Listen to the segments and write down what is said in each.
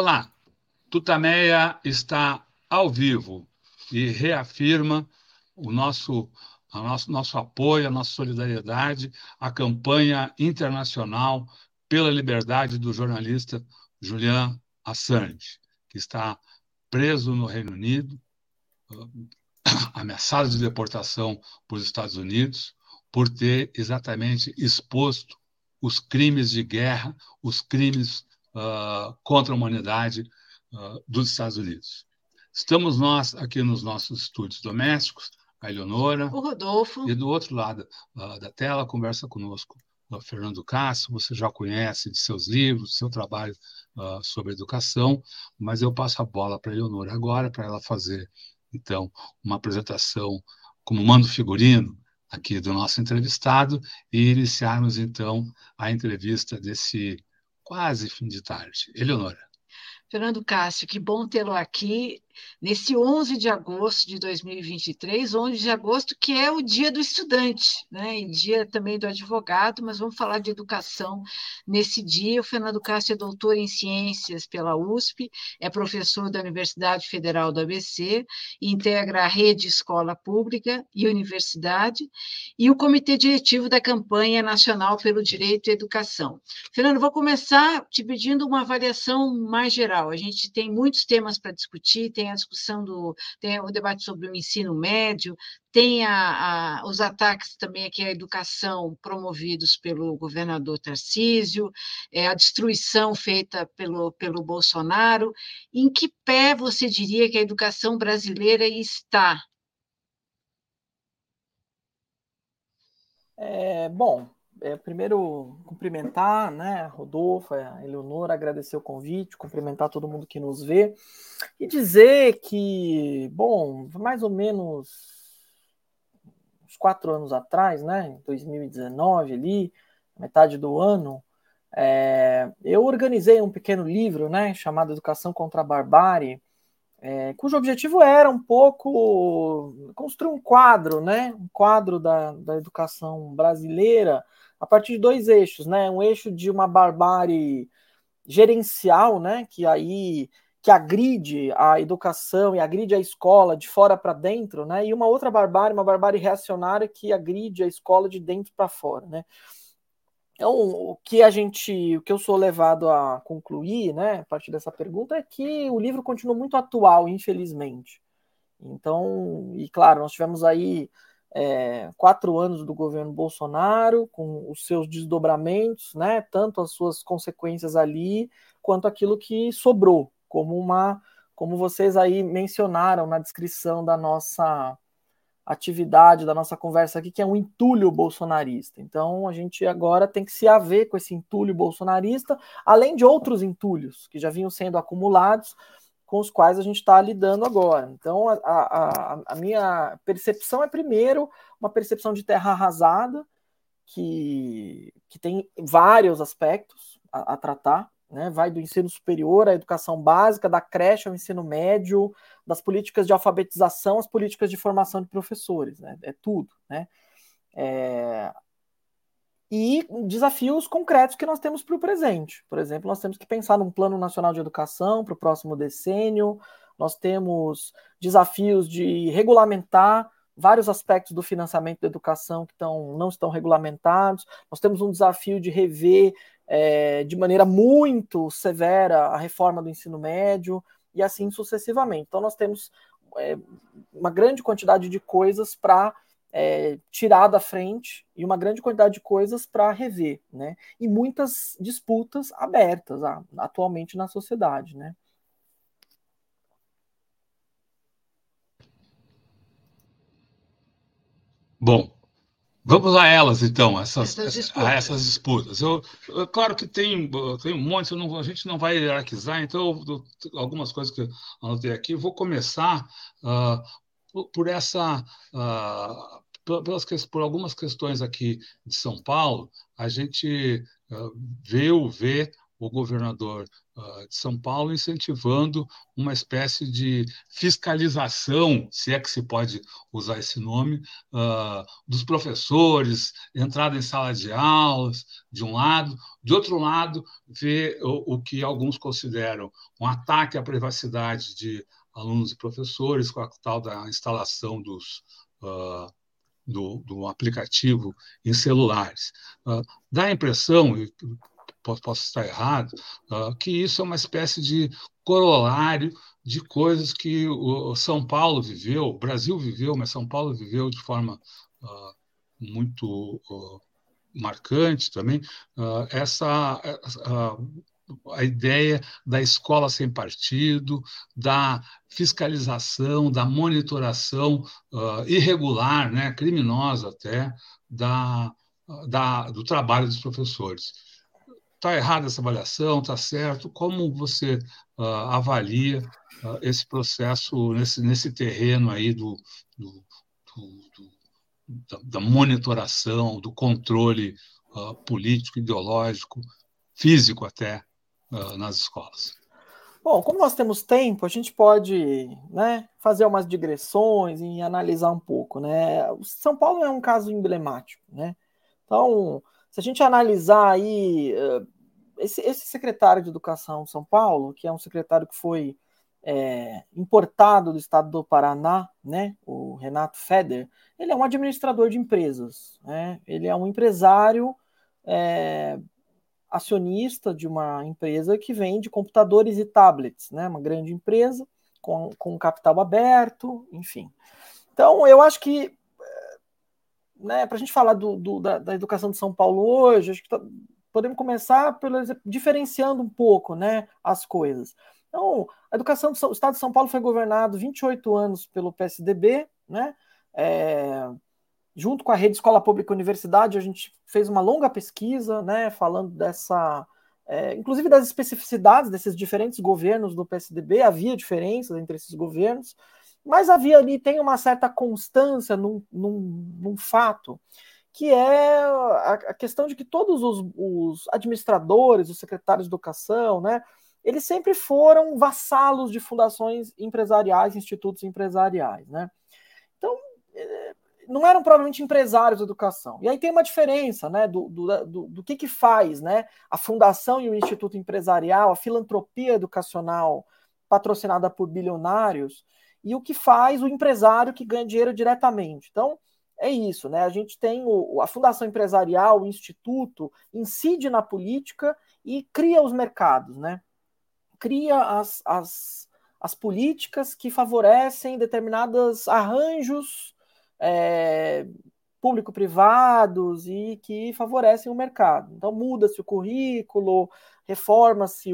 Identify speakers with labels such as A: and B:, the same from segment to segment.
A: Olá, Tutameia está ao vivo e reafirma o nosso, a nosso, nosso apoio, a nossa solidariedade à campanha internacional pela liberdade do jornalista Julian Assange, que está preso no Reino Unido, ameaçado de deportação para os Estados Unidos, por ter exatamente exposto os crimes de guerra, os crimes uh, contra a humanidade uh, dos Estados Unidos. Estamos nós aqui nos nossos estúdios domésticos, a Eleonora.
B: O Rodolfo.
A: E do outro lado uh, da tela conversa conosco o Fernando Castro, você já conhece de seus livros, seu trabalho sobre educação, mas eu passo a bola para a Eleonora agora, para ela fazer, então, uma apresentação como mando figurino aqui do nosso entrevistado e iniciarmos, então, a entrevista desse quase fim de tarde. Eleonora.
B: Fernando Cássio, que bom tê-lo aqui nesse 11 de agosto de 2023, 11 de agosto, que é o dia do estudante, né? e dia também do advogado, mas vamos falar de educação nesse dia. O Fernando Castro é doutor em ciências pela USP, é professor da Universidade Federal do ABC, integra a rede Escola Pública e Universidade e o comitê diretivo da campanha nacional pelo direito à educação. Fernando, vou começar te pedindo uma avaliação mais geral. A gente tem muitos temas para discutir, tem a discussão do, tem o debate sobre o ensino médio, tem a, a, os ataques também aqui à educação promovidos pelo governador Tarcísio, é, a destruição feita pelo, pelo Bolsonaro. Em que pé você diria que a educação brasileira está?
C: É, bom, é, primeiro cumprimentar, né, Rodolfo, a Eleonora, agradecer o convite, cumprimentar todo mundo que nos vê e dizer que, bom, mais ou menos uns quatro anos atrás, né, em 2019 ali, metade do ano, é, eu organizei um pequeno livro, né, chamado Educação contra a Barbárie, é, cujo objetivo era um pouco construir um quadro, né, um quadro da, da educação brasileira a partir de dois eixos, né? Um eixo de uma barbárie gerencial, né? Que aí que agride a educação e agride a escola de fora para dentro, né? E uma outra barbárie, uma barbárie reacionária que agride a escola de dentro para fora, né? Então, o que a gente, o que eu sou levado a concluir, né, a partir dessa pergunta é que o livro continua muito atual, infelizmente. Então, e claro, nós tivemos aí é, quatro anos do governo Bolsonaro, com os seus desdobramentos, né, tanto as suas consequências ali, quanto aquilo que sobrou, como uma, como vocês aí mencionaram na descrição da nossa atividade, da nossa conversa aqui, que é um entulho bolsonarista. Então, a gente agora tem que se haver com esse entulho bolsonarista, além de outros entulhos que já vinham sendo acumulados, com os quais a gente está lidando agora. Então, a, a, a, minha percepção é, primeiro, uma percepção de terra arrasada, que, que tem vários aspectos a, a tratar, né? vai do ensino superior à educação básica, da creche ao ensino médio, das políticas de alfabetização às políticas de formação de professores, né? é tudo. Né? É, e desafios concretos que nós temos para o presente. Por exemplo, nós temos que pensar num plano nacional de educação para o próximo decênio, nós temos desafios de regulamentar vários aspectos do financiamento da educação que estão, não estão regulamentados, nós temos um desafio de rever é, de maneira muito severa a reforma do ensino médio e assim sucessivamente. Então, nós temos é, uma grande quantidade de coisas para é, tirar da frente e uma grande quantidade de coisas para rever, né? E muitas disputas abertas ah, atualmente na sociedade, né?
A: Bom, vamos a elas então, essas, essas disputas. A essas disputas. Eu, eu, claro que tem, tem um monte, não, a gente não vai hierarquizar, então eu, algumas coisas que eu anotei aqui. Vou começar uh, por, essa. Uh, pelas, por algumas questões aqui de São Paulo, a gente uh, o vê o governador de São Paulo, incentivando uma espécie de fiscalização, se é que se pode usar esse nome, dos professores, entrada em sala de aulas, de um lado, de outro lado, ver o, o que alguns consideram um ataque à privacidade de alunos e professores, com a tal da instalação dos, uh, do, do, aplicativo em celulares. Uh, dá a impressão, posso, posso estar errado, uh, que isso é uma espécie de corolário de coisas que o São Paulo viveu, o Brasil viveu, mas São Paulo viveu de forma muito marcante também, essa, a ideia da escola sem partido, da fiscalização, da monitoração irregular, né, criminosa até, da, da, do trabalho dos professores. Está errada essa avaliação? Está certo? Como você uh, avalia uh, esse processo nesse, nesse terreno aí do, do, do, da, da, monitoração, do controle uh, político, ideológico, físico até nas escolas?
C: Bom, como nós temos tempo, a gente pode né, fazer umas digressões e analisar um pouco. Né? O São Paulo é um caso emblemático. Né? Então, se a gente analisar aí, eh, esse, esse secretário de Educação de São Paulo, que é um secretário que foi é, importado do estado do Paraná, né, o Renato Feder, ele é um administrador de empresas, né, ele é um empresário é, acionista de uma empresa que vende computadores e tablets, né, uma grande empresa com, com capital aberto, enfim. Então, eu acho que né, para a gente falar do, do da, da, educação de São Paulo hoje, acho que tá, podemos começar pelo, diferenciando um pouco né, as coisas. Então, a educação do Estado de São Paulo foi governado 28 anos pelo PSDB, né? É, junto com a rede Escola Pública Universidade, a gente fez uma longa pesquisa, né, falando dessa, é, inclusive das especificidades desses diferentes governos do PSDB, havia diferenças entre esses governos, mas havia ali, tem uma certa constância num, num, num fato, que é a, a, questão de que todos os, os, administradores, os secretários de educação, né, eles sempre foram vassalos de fundações empresariais, institutos empresariais, né? Então, é, não eram provavelmente empresários de educação. E aí tem uma diferença, né, do, do, do, do que que faz, né, a fundação e o instituto empresarial, a filantropia educacional patrocinada por bilionários, e o que faz o empresário que ganha dinheiro diretamente. Então, é isso, né? A gente tem o, a fundação empresarial, o instituto, incide na política e cria os mercados, né? Cria as, as, as políticas que favorecem determinados arranjos é, público-privados e que favorecem o mercado. Então, muda-se o currículo, reforma-se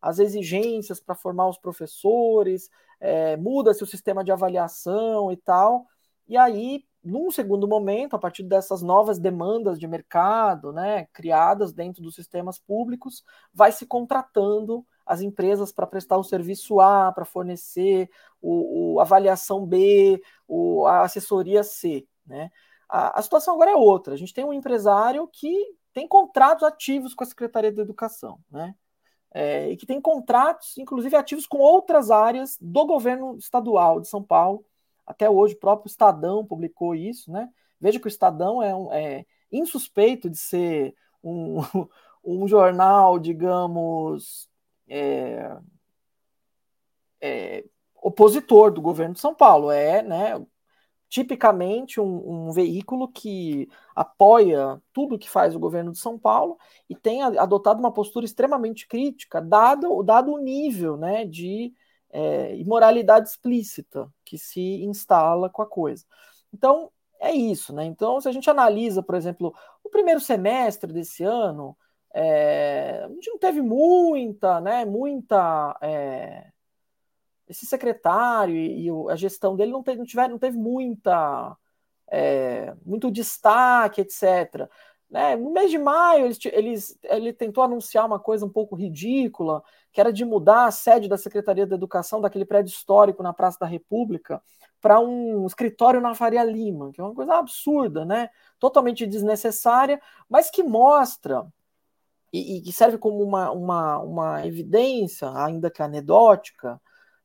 C: as exigências para formar os professores, é, muda-se o sistema de avaliação e tal, e aí, num segundo momento, a partir dessas novas demandas de mercado, né, criadas dentro dos sistemas públicos, vai se contratando as empresas para prestar o serviço A, para fornecer o, o, avaliação B, o, a assessoria C, né? A, a situação agora é outra. A gente tem um empresário que tem contratos ativos com a Secretaria da Educação, né? é, e que tem contratos, inclusive ativos com outras áreas do governo estadual de São Paulo. Até hoje, o próprio Estadão publicou isso, né? Veja que o Estadão é, um, é insuspeito de ser um, um jornal, digamos, é, é, opositor do governo de São Paulo. É, né, tipicamente um, um, veículo que apoia tudo que faz o governo de São Paulo e tem adotado uma postura extremamente crítica, dado, dado o nível né, de é, imoralidade explícita que se instala com a coisa. Então, é isso. Né? Então, se a gente analisa, por exemplo, o primeiro semestre desse ano, é, a gente não teve muita, né, muita é, esse secretário e, e a gestão dele não teve, não tiver, não teve muita, é, muito destaque, etc. Né? No mês de maio, eles, eles, ele tentou anunciar uma coisa um pouco ridícula, que era de mudar a sede da Secretaria da Educação, daquele prédio histórico na Praça da República, para um escritório na Faria Lima, que é uma coisa absurda, né? totalmente desnecessária, mas que mostra e, que serve como uma, uma, uma evidência, ainda que anedótica,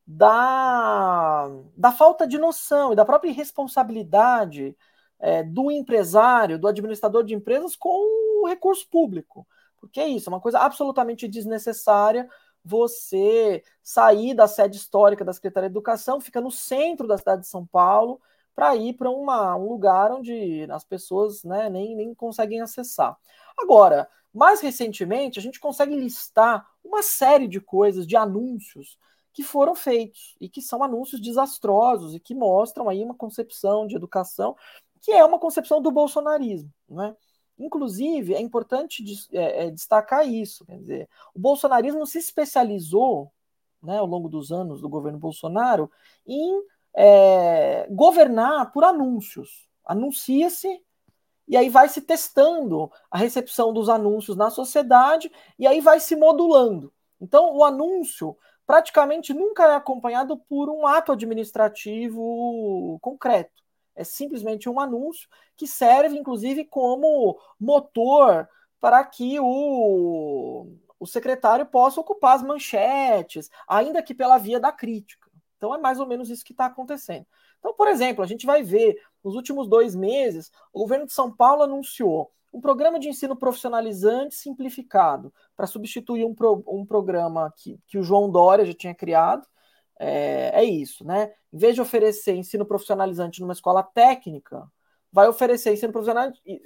C: da, da falta de noção e da própria irresponsabilidade é, do empresário, do administrador de empresas com o recurso público. Porque é isso, é uma coisa absolutamente desnecessária você sair da sede histórica da Secretaria de Educação, fica no centro da cidade de São Paulo, para ir para um lugar onde as pessoas né, nem, nem conseguem acessar. Agora, mais recentemente, a gente consegue listar uma série de coisas, de anúncios que foram feitos e que são anúncios desastrosos e que mostram aí uma concepção de educação que é uma concepção do bolsonarismo, né? Inclusive, é importante é, é, destacar isso. Quer dizer, o bolsonarismo se especializou, né, ao longo dos anos do governo Bolsonaro, em é, governar por anúncios. Anuncia-se e aí vai se testando a recepção dos anúncios na sociedade e aí vai se modulando. Então, o anúncio praticamente nunca é acompanhado por um ato administrativo concreto. É simplesmente um anúncio que serve, inclusive, como motor para que o, o secretário possa ocupar as manchetes, ainda que pela via da crítica. Então, é mais ou menos isso que está acontecendo. Então, por exemplo, a gente vai ver, nos últimos dois meses, o governo de São Paulo anunciou um programa de ensino profissionalizante simplificado para substituir um, pro, um programa que, que o João Dória já tinha criado, é, é isso, né? Em vez de oferecer ensino profissionalizante numa escola técnica, vai oferecer ensino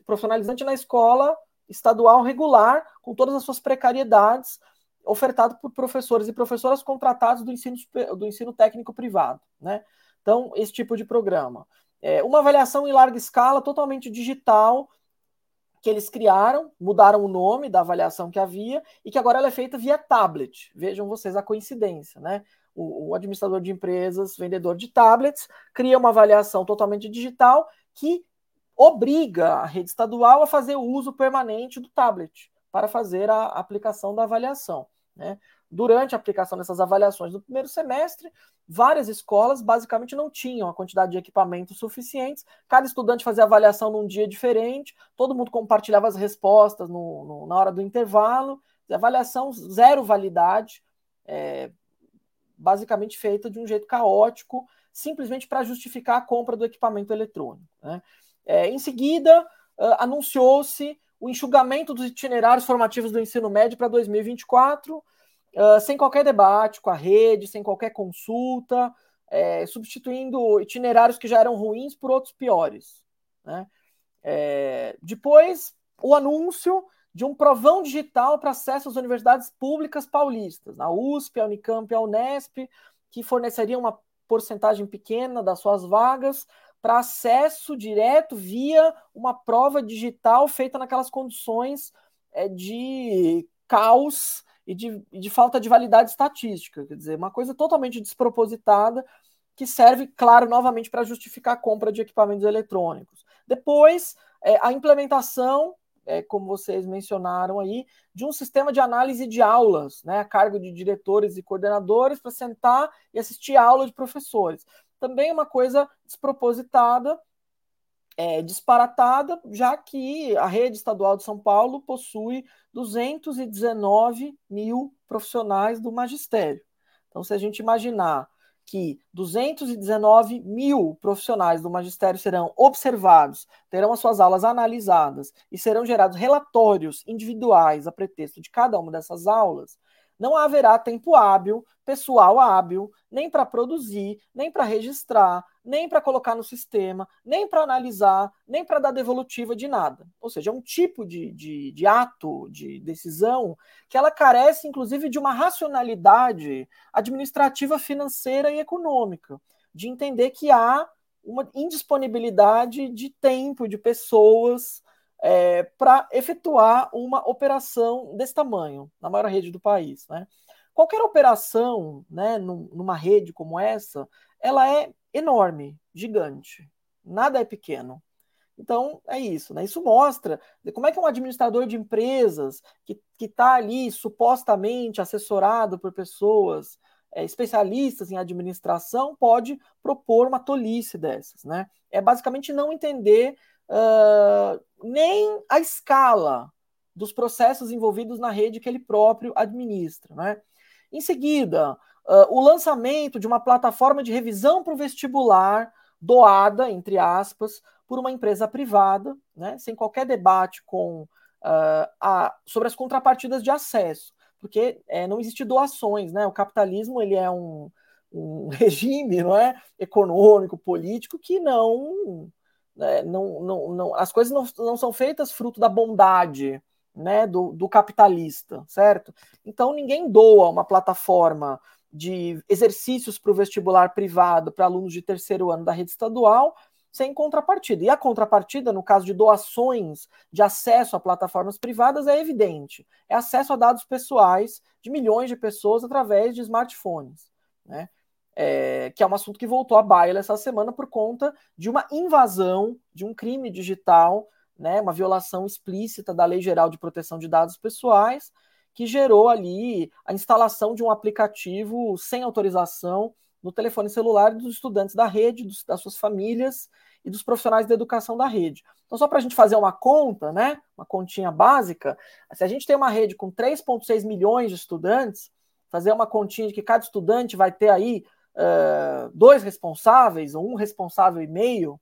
C: profissionalizante na escola estadual regular, com todas as suas precariedades, ofertado por professores e professoras contratados do ensino, do ensino técnico privado, né? Então, esse tipo de programa. É, uma avaliação em larga escala, totalmente digital, que eles criaram, mudaram o nome da avaliação que havia e que agora ela é feita via tablet. Vejam vocês a coincidência, né? o, o administrador de empresas, vendedor de tablets, cria uma avaliação totalmente digital que obriga a rede estadual a fazer o uso permanente do tablet para fazer a aplicação da avaliação. Né? Durante a aplicação dessas avaliações do primeiro semestre, várias escolas basicamente não tinham a quantidade de equipamentos suficientes, cada estudante fazia avaliação num dia diferente, todo mundo compartilhava as respostas no, no, na hora do intervalo, avaliação zero validade, é, basicamente feita de um jeito caótico, simplesmente para justificar a compra do equipamento eletrônico. Né? É, em seguida, uh, anunciou-se o enxugamento dos itinerários formativos do ensino médio para 2024, uh, sem qualquer debate com a rede, sem qualquer consulta, é, substituindo itinerários que já eram ruins por outros piores. Né? É, depois, o anúncio de um provão digital para acesso às universidades públicas paulistas, a USP, a Unicamp e a Unesp, que forneceriam uma porcentagem pequena das suas vagas para acesso direto via uma prova digital feita naquelas condições é, de caos e de, de falta de validade estatística. Quer dizer, uma coisa totalmente despropositada que serve, claro, novamente para justificar a compra de equipamentos eletrônicos. Depois, é, a implementação é, como vocês mencionaram aí, de um sistema de análise de aulas, né, a cargo de diretores e coordenadores para sentar e assistir aula de professores. Também uma coisa despropositada, é, disparatada, já que a rede estadual de São Paulo possui 219 mil profissionais do magistério. Então, se a gente imaginar que 219 mil profissionais do magistério serão observados, terão as suas aulas analisadas e serão gerados relatórios individuais a pretexto de cada uma dessas aulas, não haverá tempo hábil, pessoal hábil, nem para produzir, nem para registrar, nem para colocar no sistema, nem para analisar, nem para dar devolutiva de nada. Ou seja, é um tipo de, de, de, ato, de decisão, que ela carece, inclusive, de uma racionalidade administrativa, financeira e econômica, de entender que há uma indisponibilidade de tempo, de pessoas, é, para efetuar uma operação desse tamanho, na maior rede do país. Né? Qualquer operação né, numa rede como essa, ela é enorme, gigante. Nada é pequeno. Então, é isso. Né? Isso mostra como é que um administrador de empresas que está ali supostamente assessorado por pessoas é, especialistas em administração pode propor uma tolice dessas. Né? É basicamente não entender uh, nem a escala dos processos envolvidos na rede que ele próprio administra. Né? Em seguida, uh, o lançamento de uma plataforma de revisão para o vestibular doada, entre aspas, por uma empresa privada, né, sem qualquer debate com, uh, a, sobre as contrapartidas de acesso, porque é, não existe doações, né? O capitalismo ele é um, um regime, não é, econômico, político que não, né, não, não, não as coisas não, não são feitas fruto da bondade, né, do, do capitalista, certo? Então ninguém doa uma plataforma de exercícios para o vestibular privado para alunos de terceiro ano da rede estadual sem contrapartida. E a contrapartida, no caso de doações de acesso a plataformas privadas, é evidente: é acesso a dados pessoais de milhões de pessoas através de smartphones. Né? É, que é um assunto que voltou à baila essa semana por conta de uma invasão, de um crime digital, né, uma violação explícita da Lei Geral de Proteção de Dados Pessoais, que gerou ali a instalação de um aplicativo sem autorização no telefone celular dos estudantes da rede, dos, das suas famílias e dos profissionais da educação da rede. Então, só para a gente fazer uma conta, né, uma continha básica, se a gente tem uma rede com 3,6 milhões de estudantes, fazer uma continha de que cada estudante vai ter aí uh, dois responsáveis, ou um responsável e meio,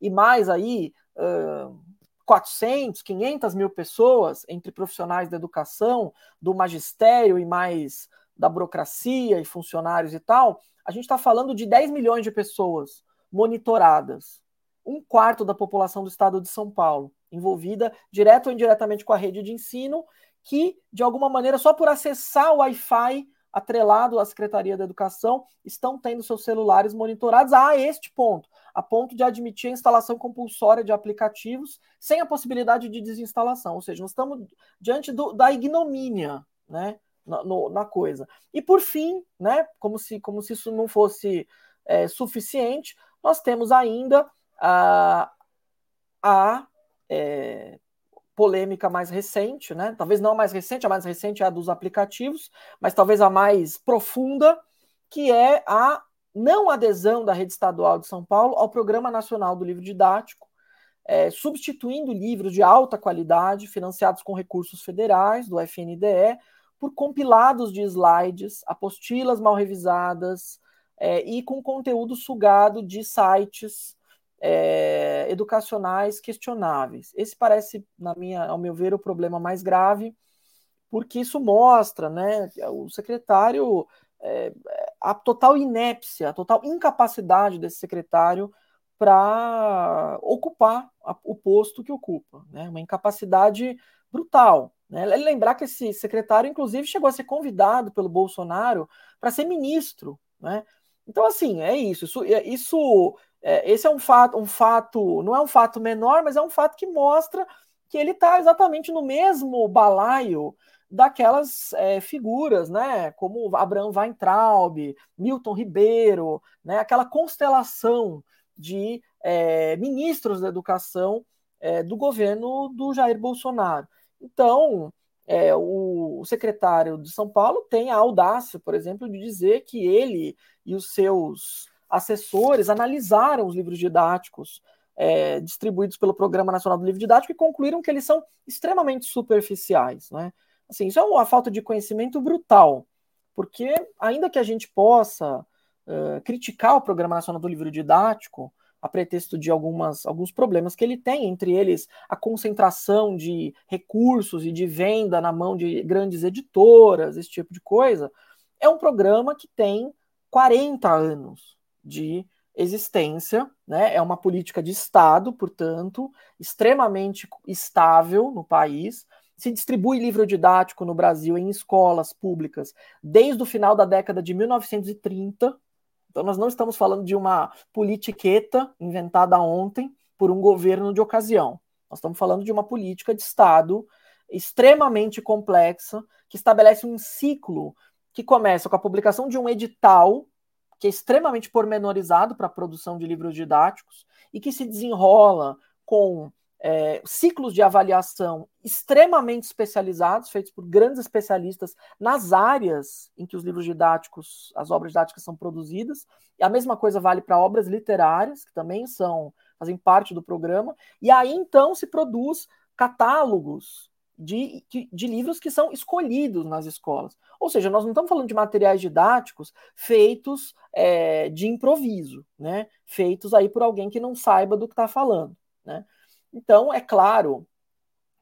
C: e mais aí uh, 400, 500 mil pessoas, entre profissionais da educação, do magistério e mais da burocracia e funcionários e tal, a gente está falando de 10 milhões de pessoas monitoradas, um quarto da população do estado de São Paulo, envolvida direto ou indiretamente com a rede de ensino, que, de alguma maneira, só por acessar o Wi-Fi atrelado à Secretaria da Educação, estão tendo seus celulares monitorados a este ponto, a ponto de admitir a instalação compulsória de aplicativos sem a possibilidade de desinstalação. Ou seja, nós estamos diante do, da ignomínia, né? na, no, na coisa. E por fim, né, como, se, como se isso não fosse é, suficiente, nós temos ainda a, a é, polêmica mais recente, né? Talvez não a mais recente, a mais recente é a dos aplicativos, mas talvez a mais profunda, que é a não adesão da rede estadual de São Paulo ao Programa Nacional do Livro Didático, é, substituindo livros de alta qualidade, financiados com recursos federais do FNDE, por compilados de slides, apostilas mal revisadas é, e com conteúdo sugado de sites é, educacionais questionáveis. Esse parece, na minha, ao meu ver, o problema mais grave, porque isso mostra, né, o secretário é, a total inépcia, a total incapacidade desse secretário para ocupar a, o posto que ocupa, né, uma incapacidade brutal. Né? Lembrar que esse secretário, inclusive, chegou a ser convidado pelo Bolsonaro para ser ministro. Né? Então, assim, é isso. Isso, é, isso é, esse é um fato, um fato, não é um fato menor, mas é um fato que mostra que ele está exatamente no mesmo balaio daquelas é, figuras, né, como Abraham Weintraub, Milton Ribeiro, né, aquela constelação de é, ministros da educação é, do governo do Jair Bolsonaro. Então, é, o, o, secretário de São Paulo tem a audácia, por exemplo, de dizer que ele e os seus assessores analisaram os livros didáticos é, distribuídos pelo Programa Nacional do Livro Didático e concluíram que eles são extremamente superficiais. Né? Assim, isso é uma falta de conhecimento brutal, porque ainda que a gente possa uh, criticar o Programa Nacional do Livro Didático, a pretexto de algumas, alguns problemas que ele tem, entre eles a concentração de recursos e de venda na mão de grandes editoras, esse tipo de coisa, é um programa que tem 40 anos de existência, né? é uma política de Estado, portanto, extremamente estável no país. Se distribui livro didático no Brasil em escolas públicas desde o final da década de 1930, então, nós não estamos falando de uma politiqueta inventada ontem por um governo de ocasião. Nós estamos falando de uma política de Estado extremamente complexa, que estabelece um ciclo que começa com a publicação de um edital, que é extremamente pormenorizado para a produção de livros didáticos, e que se desenrola com é, ciclos de avaliação extremamente especializados, feitos por grandes especialistas nas áreas em que os livros didáticos, as obras didáticas são produzidas. E a mesma coisa vale para obras literárias, que também são fazem parte do programa. E aí então se produz catálogos de, de, livros que são escolhidos nas escolas. Ou seja, nós não estamos falando de materiais didáticos feitos é, de improviso, né? Feitos aí por alguém que não saiba do que está falando, né? Então, é claro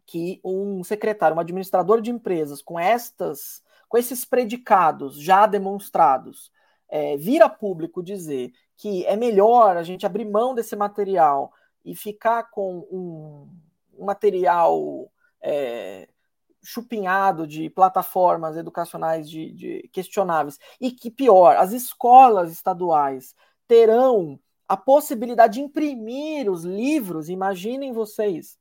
C: que um secretário, um administrador de empresas com estas, com esses predicados já demonstrados, é, vir a público dizer que é melhor a gente abrir mão desse material e ficar com um material é, chupinhado de plataformas educacionais de, de questionáveis e que pior, as escolas estaduais terão a possibilidade de imprimir os livros, imaginem vocês,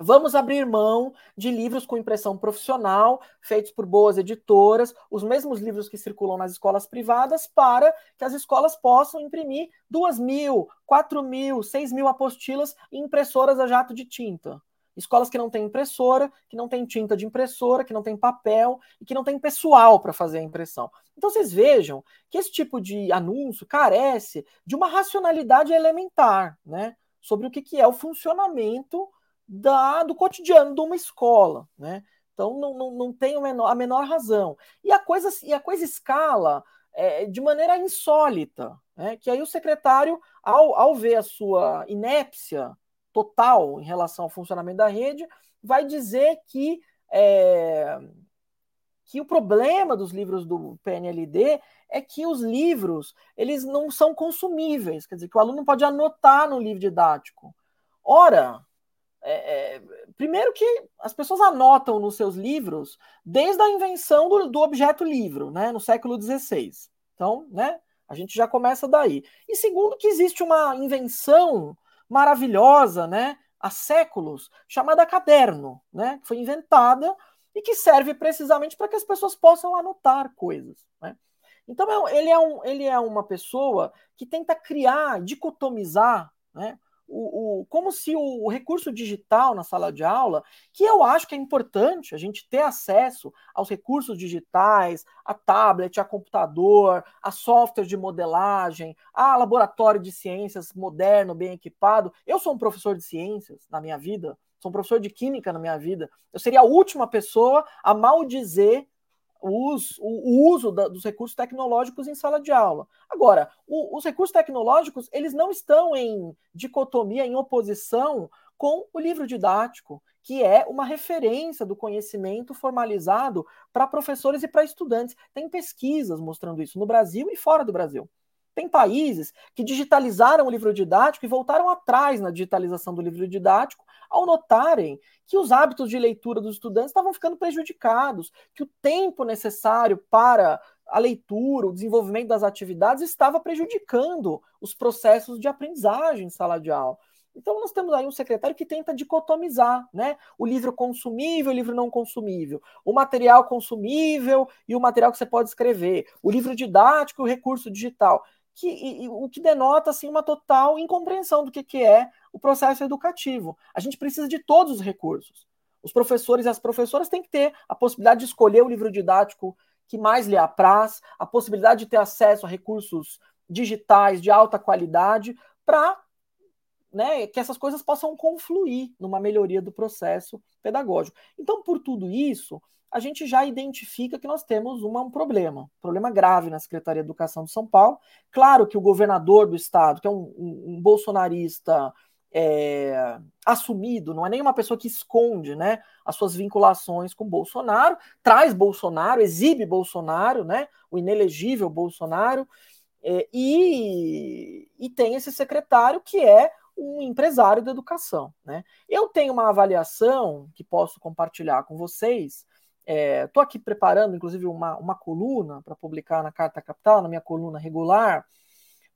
C: Vamos abrir mão de livros com impressão profissional, feitos por boas editoras, os mesmos livros que circulam nas escolas privadas, para que as escolas possam imprimir duas mil, quatro mil, seis mil apostilas em impressoras a jato de tinta. Escolas que não têm impressora, que não têm tinta de impressora, que não têm papel e que não têm pessoal para fazer a impressão. Então vocês vejam que esse tipo de anúncio carece de uma racionalidade elementar, né? Sobre o que, que é o funcionamento da, do cotidiano de uma escola, né? Então não, não, não tem a menor razão. E a coisa, e a coisa escala é, de maneira insólita, né? Que aí o secretário, ao, ao ver a sua inépcia total em relação ao funcionamento da rede, vai dizer que é, que o problema dos livros do PNLD é que os livros eles não são consumíveis, quer dizer, que o aluno pode anotar no livro didático. Ora, é, é, primeiro que as pessoas anotam nos seus livros desde a invenção do, do objeto livro, né, no século XVI. Então, né, a gente já começa daí. E segundo que existe uma invenção maravilhosa, né, há séculos, chamada caderno, né, que foi inventada e que serve precisamente para que as pessoas possam anotar coisas. Né? Então, é ele é, um, ele é uma pessoa que tenta criar, dicotomizar né, o, o, como se o, o, recurso digital na sala de aula, que eu acho que é importante a gente ter acesso aos recursos digitais, a tablet, a computador, a software de modelagem, a laboratório de ciências moderno, bem equipado. Eu sou um professor de ciências na minha vida, sou um professor de química na minha vida. Eu seria a última pessoa a maldizer o uso, o uso da, dos recursos tecnológicos em sala de aula. Agora, o, os recursos tecnológicos eles não estão em dicotomia, em oposição com o livro didático, que é uma referência do conhecimento formalizado para professores e para estudantes. Tem pesquisas mostrando isso no Brasil e fora do Brasil. Tem países que digitalizaram o livro didático e voltaram atrás na digitalização do livro didático ao notarem que os hábitos de leitura dos estudantes estavam ficando prejudicados, que o tempo necessário para a leitura, o desenvolvimento das atividades estava prejudicando os processos de aprendizagem em sala de aula. Então nós temos aí um secretário que tenta dicotomizar, né? O livro consumível, o livro não consumível, o material consumível e o material que você pode escrever, o livro didático o recurso digital que, e, o que denota assim, uma total incompreensão do que, que é o processo educativo. A gente precisa de todos os recursos. Os professores e as professoras têm que ter a possibilidade de escolher o livro didático que mais lhe apraz, a possibilidade de ter acesso a recursos digitais de alta qualidade para né, que essas coisas possam confluir numa melhoria do processo pedagógico. Então, por tudo isso, a gente já identifica que nós temos uma, um problema, um problema grave na Secretaria de Educação de São Paulo. Claro que o governador do estado, que é um, um, um bolsonarista é, assumido, não é nenhuma pessoa que esconde né, as suas vinculações com Bolsonaro, traz Bolsonaro, exibe Bolsonaro, né, o inelegível Bolsonaro, é, e, e tem esse secretário que é um empresário da educação. Né? Eu tenho uma avaliação que posso compartilhar com vocês Estou é, aqui preparando, inclusive, uma, uma coluna para publicar na Carta Capital, na minha coluna regular.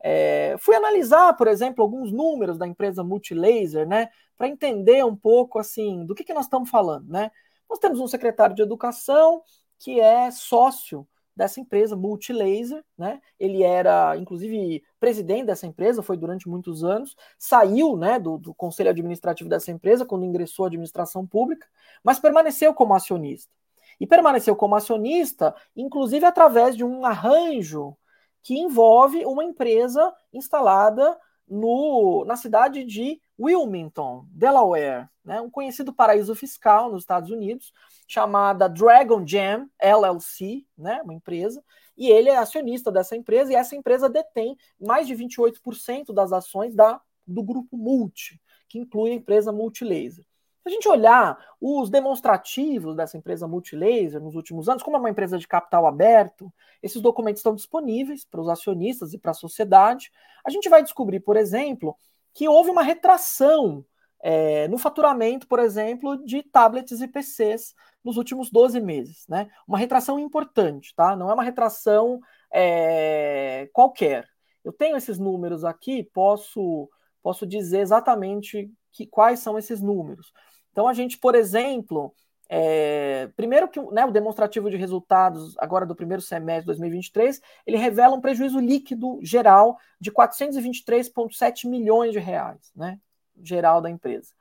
C: É, fui analisar, por exemplo, alguns números da empresa Multilaser, né, para entender um pouco assim do que, que nós estamos falando. Né? Nós temos um secretário de educação que é sócio dessa empresa, Multilaser, né? Ele era, inclusive, presidente dessa empresa, foi durante muitos anos, saiu, né, do, do conselho administrativo dessa empresa quando ingressou à administração pública, mas permaneceu como acionista e permaneceu como acionista, inclusive através de um arranjo que envolve uma empresa instalada no, na cidade de Wilmington, Delaware, né, um conhecido paraíso fiscal nos Estados Unidos, chamada Dragon Jam LLC, né, uma empresa, e ele é acionista dessa empresa, e essa empresa detém mais de 28% das ações da, do grupo Multi, que inclui a empresa Multilaser. A gente olhar os demonstrativos dessa empresa Multilaser nos últimos anos, como é uma empresa de capital aberto, esses documentos estão disponíveis para os acionistas e para a sociedade. A gente vai descobrir, por exemplo, que houve uma retração é, no faturamento, por exemplo, de tablets e PCs nos últimos 12 meses. Né? Uma retração importante, tá? Não é uma retração é, qualquer. Eu tenho esses números aqui, posso, posso dizer exatamente que, quais são esses números. Então, a gente, por exemplo, é, primeiro que né, o demonstrativo de resultados agora do primeiro semestre de 2023, ele revela um prejuízo líquido geral de 423,7 milhões de reais, né, geral da empresa.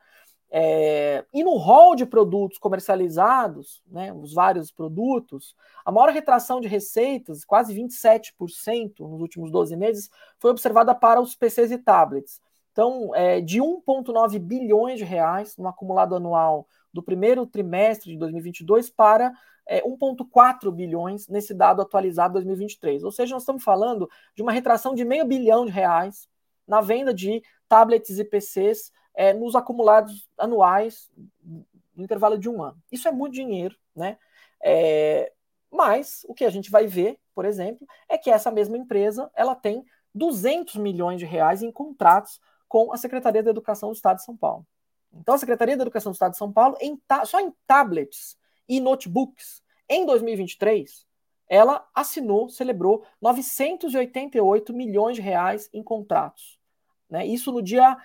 C: É, e no rol de produtos comercializados, né, os vários produtos, a maior retração de receitas, quase 27% nos últimos 12 meses, foi observada para os PCs e tablets. Então, é, de 1,9 bilhões de reais no acumulado anual do primeiro trimestre de 2022 para é, 1,4 bilhões nesse dado atualizado 2023. Ou seja, nós estamos falando de uma retração de meio bilhão de reais na venda de tablets e PCs é, nos acumulados anuais no intervalo de um ano. Isso é muito dinheiro, né? É, mas o que a gente vai ver, por exemplo, é que essa mesma empresa ela tem 200 milhões de reais em contratos com a Secretaria da Educação do Estado de São Paulo. Então, a Secretaria da Educação do Estado de São Paulo, em só em tablets e notebooks, em 2023, ela assinou, celebrou 988 milhões de reais em contratos. Né? Isso no dia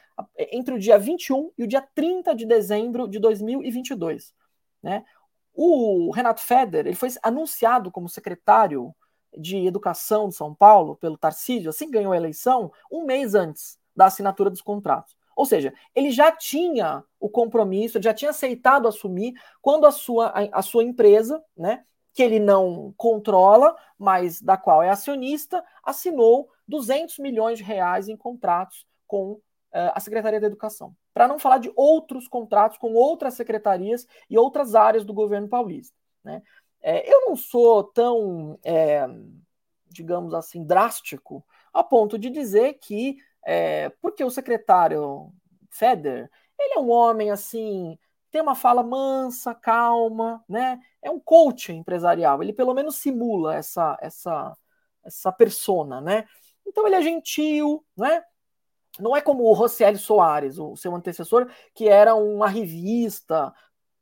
C: entre o dia 21 e o dia 30 de dezembro de 2022. Né? O Renato Feder ele foi anunciado como secretário de Educação de São Paulo pelo Tarcísio, assim ganhou a eleição, um mês antes da assinatura dos contratos. Ou seja, ele já tinha o compromisso, já tinha aceitado assumir quando a sua, a, a sua empresa, né, que ele não controla, mas da qual é acionista, assinou 200 milhões de reais em contratos com uh, a Secretaria da Educação. Para não falar de outros contratos com outras secretarias e outras áreas do governo paulista. Né? É, eu não sou tão, é, digamos assim, drástico a ponto de dizer que é, porque o secretário Feder, ele é um homem assim, tem uma fala mansa, calma, né? É um coach empresarial. Ele pelo menos simula essa essa essa persona, né? Então ele é gentil, né? Não é como o Rocieli Soares, o seu antecessor, que era uma revista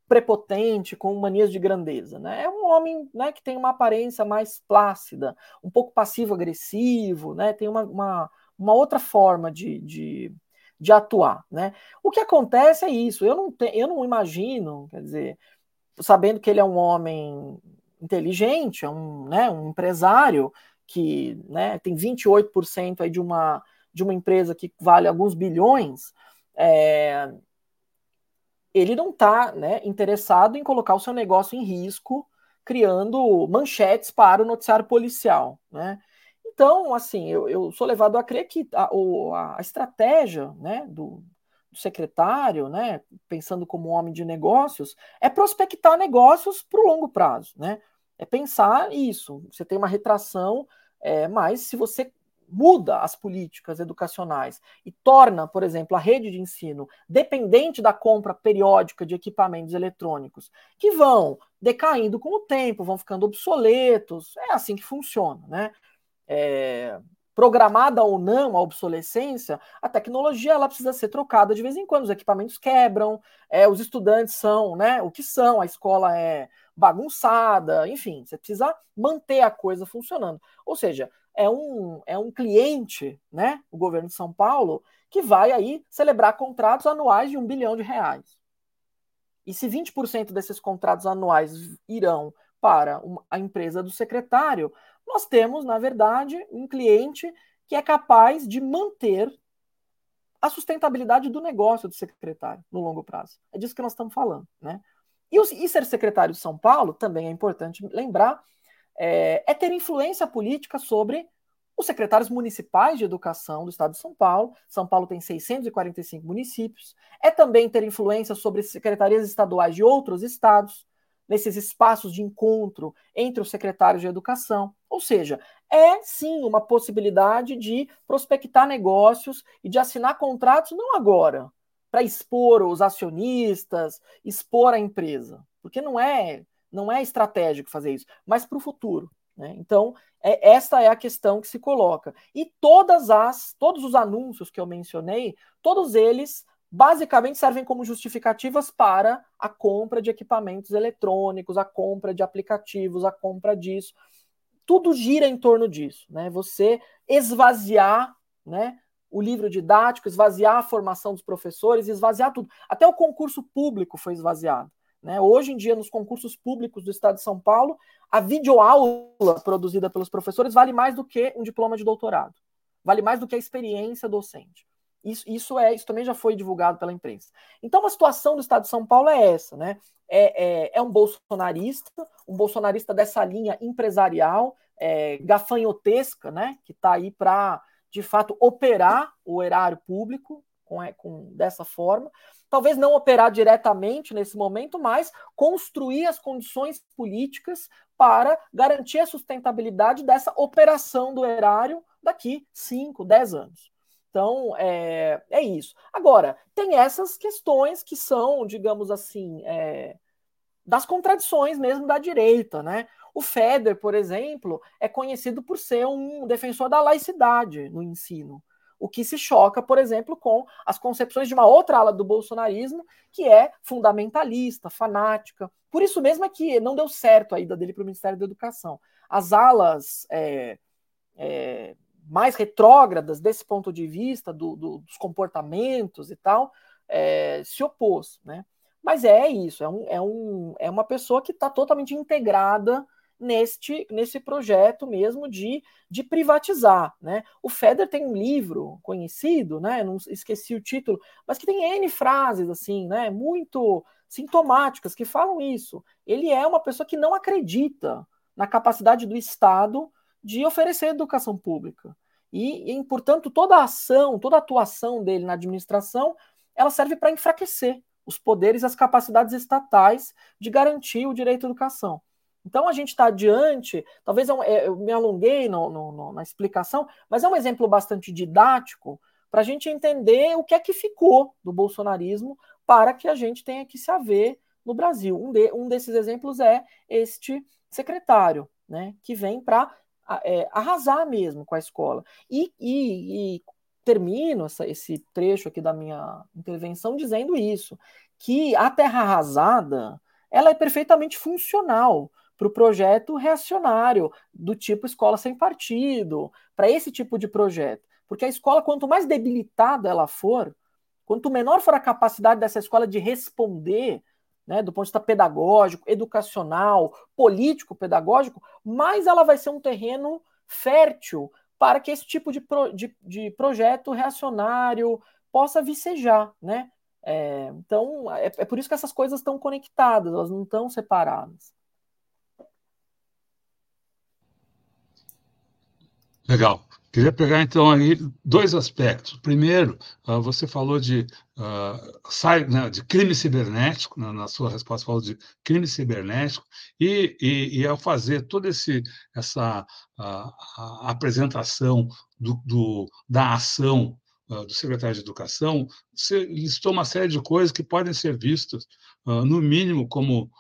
C: prepotente, com manias de grandeza. Né? É um homem né, que tem uma aparência mais plácida, um pouco passivo-agressivo, né? tem uma, uma, uma outra forma de, de, de atuar, né? O que acontece é isso. Eu não, te, eu não imagino, quer dizer, sabendo que ele é um homem inteligente, é um, né, um empresário que né, tem 28% aí de uma, de uma empresa que vale alguns bilhões, é, ele não está né, interessado em colocar o seu negócio em risco, criando manchetes para o noticiário policial. Né? Então, assim, eu, eu sou levado a crer que a, a estratégia né, do, do secretário, né, pensando como homem de negócios, é prospectar negócios para o longo prazo, né? É pensar isso. Você tem uma retração, é, mas se você muda as políticas educacionais e torna, por exemplo, a rede de ensino dependente da compra periódica de equipamentos eletrônicos, que vão decaindo com o tempo, vão ficando obsoletos, é assim que funciona, né? É, programada ou não a obsolescência, a tecnologia ela precisa ser trocada de vez em quando. Os equipamentos quebram, é, os estudantes são né, o que são, a escola é bagunçada, enfim, você precisa manter a coisa funcionando. Ou seja, é um, é um cliente, né, o governo de São Paulo, que vai aí celebrar contratos anuais de um bilhão de reais. E se 20% desses contratos anuais irão para a empresa do secretário, nós temos, na verdade, um cliente que é capaz de manter a sustentabilidade do negócio do secretário no longo prazo. É disso que nós estamos falando. Né? E, e ser secretário de São Paulo, também é importante lembrar, é, é ter influência política sobre os secretários municipais de educação do estado de São Paulo. São Paulo tem 645 municípios. É também ter influência sobre secretarias estaduais de outros estados, nesses espaços de encontro entre os secretários de educação. Ou seja, é sim uma possibilidade de prospectar negócios e de assinar contratos, não agora, para expor os acionistas, expor a empresa, porque não é não é estratégico fazer isso, mas para o futuro. Né? Então, é, esta é a questão que se coloca. E todas as, todos os anúncios que eu mencionei, todos eles basicamente servem como justificativas para a compra de equipamentos eletrônicos, a compra de aplicativos, a compra disso. Tudo gira em torno disso, né? Você esvaziar, né, o livro didático, esvaziar a formação dos professores, esvaziar tudo. Até o concurso público foi esvaziado. Né? Hoje em dia, nos concursos públicos do Estado de São Paulo, a videoaula produzida pelos professores vale mais do que um diploma de doutorado. Vale mais do que a experiência docente. Isso, isso, é, isso também já foi divulgado pela imprensa. Então, a situação do Estado de São Paulo é essa, né? É, é, é um bolsonarista, um bolsonarista dessa linha empresarial, é, gafanhotesca, né? Que está aí para de fato, operar o erário público com, é, com, dessa forma. Talvez não operar diretamente nesse momento, mas construir as condições políticas para garantir a sustentabilidade dessa operação do erário daqui 5, 10 anos. Então, é, é isso. Agora, tem essas questões que são, digamos assim, é, das contradições mesmo da direita, né? O Feder, por exemplo, é conhecido por ser um defensor da laicidade no ensino. O que se choca, por exemplo, com as concepções de uma outra ala do bolsonarismo, que é fundamentalista, fanática. Por isso mesmo é que não deu certo a ida dele para o Ministério da Educação. As alas é, é, mais retrógradas desse ponto de vista, do, do, dos comportamentos e tal, é, se opôs. Né? Mas é isso, é, um, é, um, é uma pessoa que está totalmente integrada neste, nesse projeto mesmo de, de privatizar. Né? O Feder tem um livro conhecido, né? não esqueci o título, mas que tem N frases assim, né? muito sintomáticas que falam isso. Ele é uma pessoa que não acredita na capacidade do Estado de oferecer educação pública. E, e portanto, toda a ação, toda a atuação dele na administração, ela serve para enfraquecer os poderes e as capacidades estatais de garantir o direito à educação. Então a gente está diante, talvez eu, é, eu me alonguei no, no, no, na explicação, mas é um exemplo bastante didático para a gente entender o que é que ficou do bolsonarismo para que a gente tenha que se haver no Brasil. Um, de, um desses exemplos é este secretário, né, que vem para é, arrasar mesmo com a escola. E, e, e termino essa, esse trecho aqui da minha intervenção dizendo isso, que a terra arrasada ela é perfeitamente funcional para o projeto reacionário do tipo escola sem partido, para esse tipo de projeto. Porque a escola, quanto mais debilitada ela for, quanto menor for a capacidade dessa escola de responder, né, do ponto de vista pedagógico, educacional, político, pedagógico, mais ela vai ser um terreno fértil para que esse tipo de, pro, de, de projeto reacionário possa vicejar, né? É, então, é, é por isso que essas coisas estão conectadas, elas não estão separadas.
A: Legal. Queria pegar então aí dois aspectos. Primeiro, uh, você falou de, uh, né, de crime cibernético, na, na, sua resposta falou de crime cibernético, e, e, e ao fazer toda esse, essa uh, apresentação do, do, da ação do secretário de Educação, você listou uma série de coisas que podem ser vistas, no mínimo, como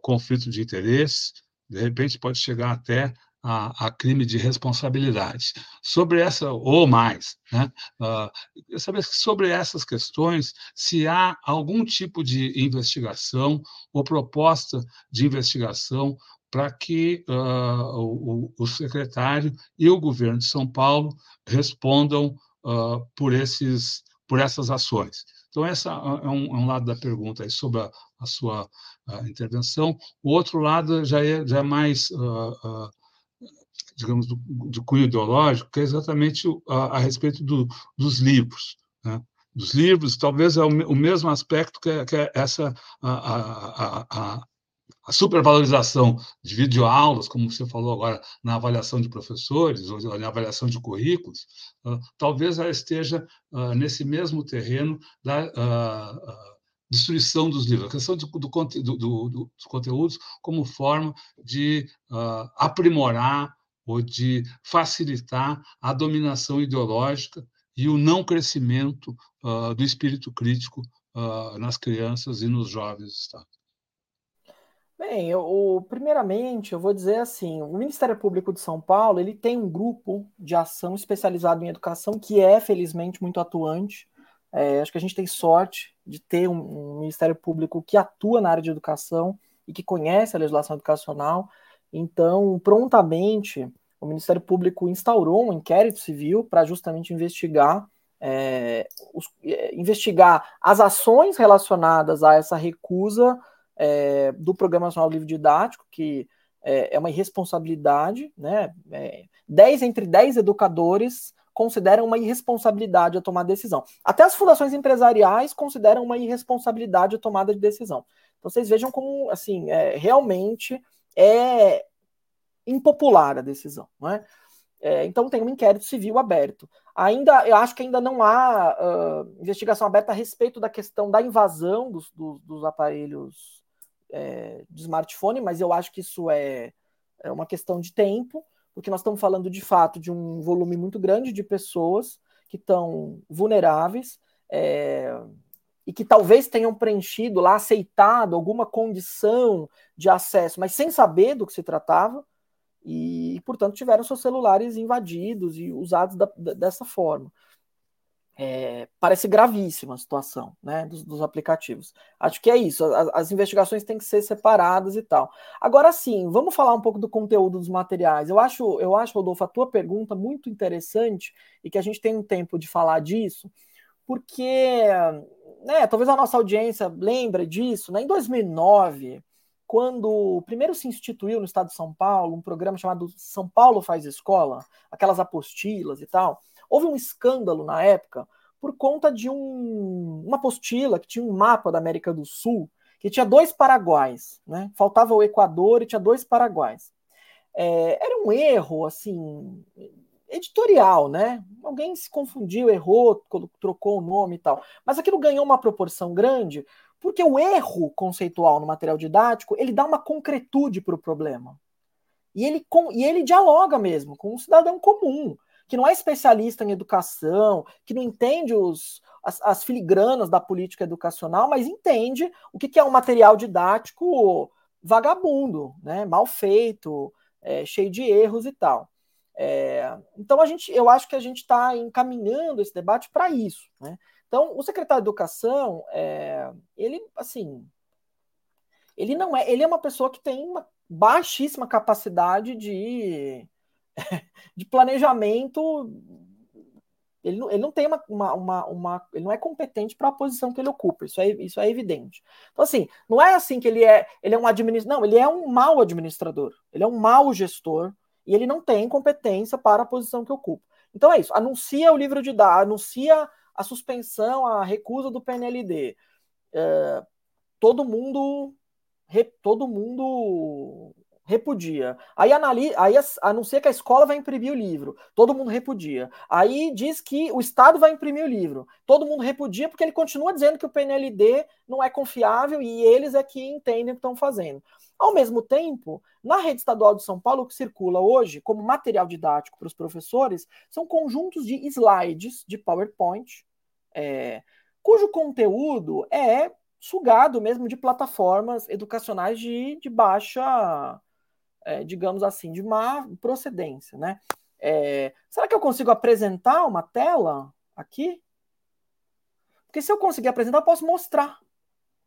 A: conflito de interesse, de repente pode chegar até a, a, crime de responsabilidade. Sobre essa, ou mais, né? Uh, saber sobre essas questões, se há algum tipo de investigação ou proposta de investigação para que uh, o, o, secretário e o governo de São Paulo respondam uh, por, esses, por essas ações. Então, esse é um, é um lado da pergunta aí sobre a, a sua intervenção. O outro lado já é, já é mais digamos, do, do cunho ideológico, que é exatamente a, a respeito do, dos livros. Né? Dos livros, talvez é o, o mesmo aspecto que, é, que é essa a, a, a supervalorização de videoaulas, como você falou agora, na avaliação de professores ou na avaliação de currículos, uh, talvez ela esteja uh, nesse mesmo terreno da uh, destruição dos livros, a questão do, do, do, dos conteúdos como forma de aprimorar ou de facilitar a dominação ideológica e o não crescimento do espírito crítico nas crianças e nos jovens. Tá?
C: Bem, eu, primeiramente, eu vou dizer assim, o Ministério Público de São Paulo, ele tem um grupo de ação especializado em educação que é, felizmente, muito atuante. É, acho que a gente tem sorte de ter um, um, Ministério Público que atua na área de educação e que conhece a legislação educacional. Então, prontamente, o Ministério Público instaurou um inquérito civil para justamente investigar é, os, é, investigar as ações relacionadas a essa recusa é, do Programa Nacional Livre Didático, que é, é uma irresponsabilidade, né? É, 10 entre 10 educadores consideram uma irresponsabilidade a tomar decisão. Até as fundações empresariais consideram uma irresponsabilidade a tomada de decisão. Então vocês vejam como, assim, é, realmente é impopular a decisão, não é? É, então tem um inquérito civil aberto. Ainda, eu acho que ainda não há uh, investigação aberta a respeito da questão da invasão dos, dos, dos aparelhos é, de smartphone, mas eu acho que isso é, é uma questão de tempo, porque nós estamos falando de fato de um volume muito grande de pessoas que estão vulneráveis é, e que talvez tenham preenchido lá, aceitado alguma condição de acesso, mas sem saber do que se tratava, e, portanto, tiveram seus celulares invadidos e usados da, dessa forma. É, parece gravíssima a situação né, dos, dos, aplicativos. Acho que é isso, as, as, investigações têm que ser separadas e tal. Agora sim, vamos falar um pouco do conteúdo dos materiais. Eu acho, eu acho, Rodolfo, a tua pergunta muito interessante e que a gente tem um tempo de falar disso, porque né, talvez a nossa audiência lembre disso, né, em 2009, quando primeiro se instituiu no estado de São Paulo um programa chamado São Paulo Faz Escola, aquelas apostilas e tal, Houve um escândalo na época por conta de um, uma apostila que tinha um mapa da América do Sul que tinha dois paraguaios, né? Faltava o Equador e tinha dois paraguaios. É, era um erro, assim, editorial, né? Alguém se confundiu, errou, trocou o nome e tal. Mas aquilo ganhou uma proporção grande porque o erro conceitual no material didático ele dá uma concretude para o problema. E ele, com, e ele dialoga mesmo com um cidadão comum que não é especialista em educação, que não entende os, as, as filigranas da política educacional, mas entende o que, que é um material didático vagabundo, né, mal feito, é, cheio de erros e tal. É, então a gente, eu acho que a gente está encaminhando esse debate para isso. Né? Então o secretário de Educação, é, ele assim, ele não é, ele é uma pessoa que tem uma baixíssima capacidade de de planejamento. Ele não, ele não tem uma, uma, uma, uma Ele não é competente para a posição que ele ocupa, isso é, isso é evidente. Então, assim, não é assim que ele é. Ele é um administrador. Não, ele é um mau administrador, ele é um mau gestor e ele não tem competência para a posição que ocupa. Então é isso. Anuncia o livro de dados, anuncia a suspensão, a recusa do PNLD. É, todo mundo. Re, todo mundo repudia. Aí, analisa, aí anuncia que a escola vai imprimir o livro, todo mundo repudia. Aí diz que o Estado vai imprimir o livro, todo mundo repudia porque ele continua dizendo que o PNLD não é confiável e eles é que entendem o que estão fazendo. Ao mesmo tempo, na rede estadual de São Paulo, o que circula hoje como material didático para os professores são conjuntos de slides de PowerPoint, é, cujo conteúdo é sugado mesmo de plataformas educacionais de, de baixa é, digamos assim, de má procedência, né? É, será que eu consigo apresentar uma tela aqui? Porque se eu conseguir apresentar, eu posso mostrar.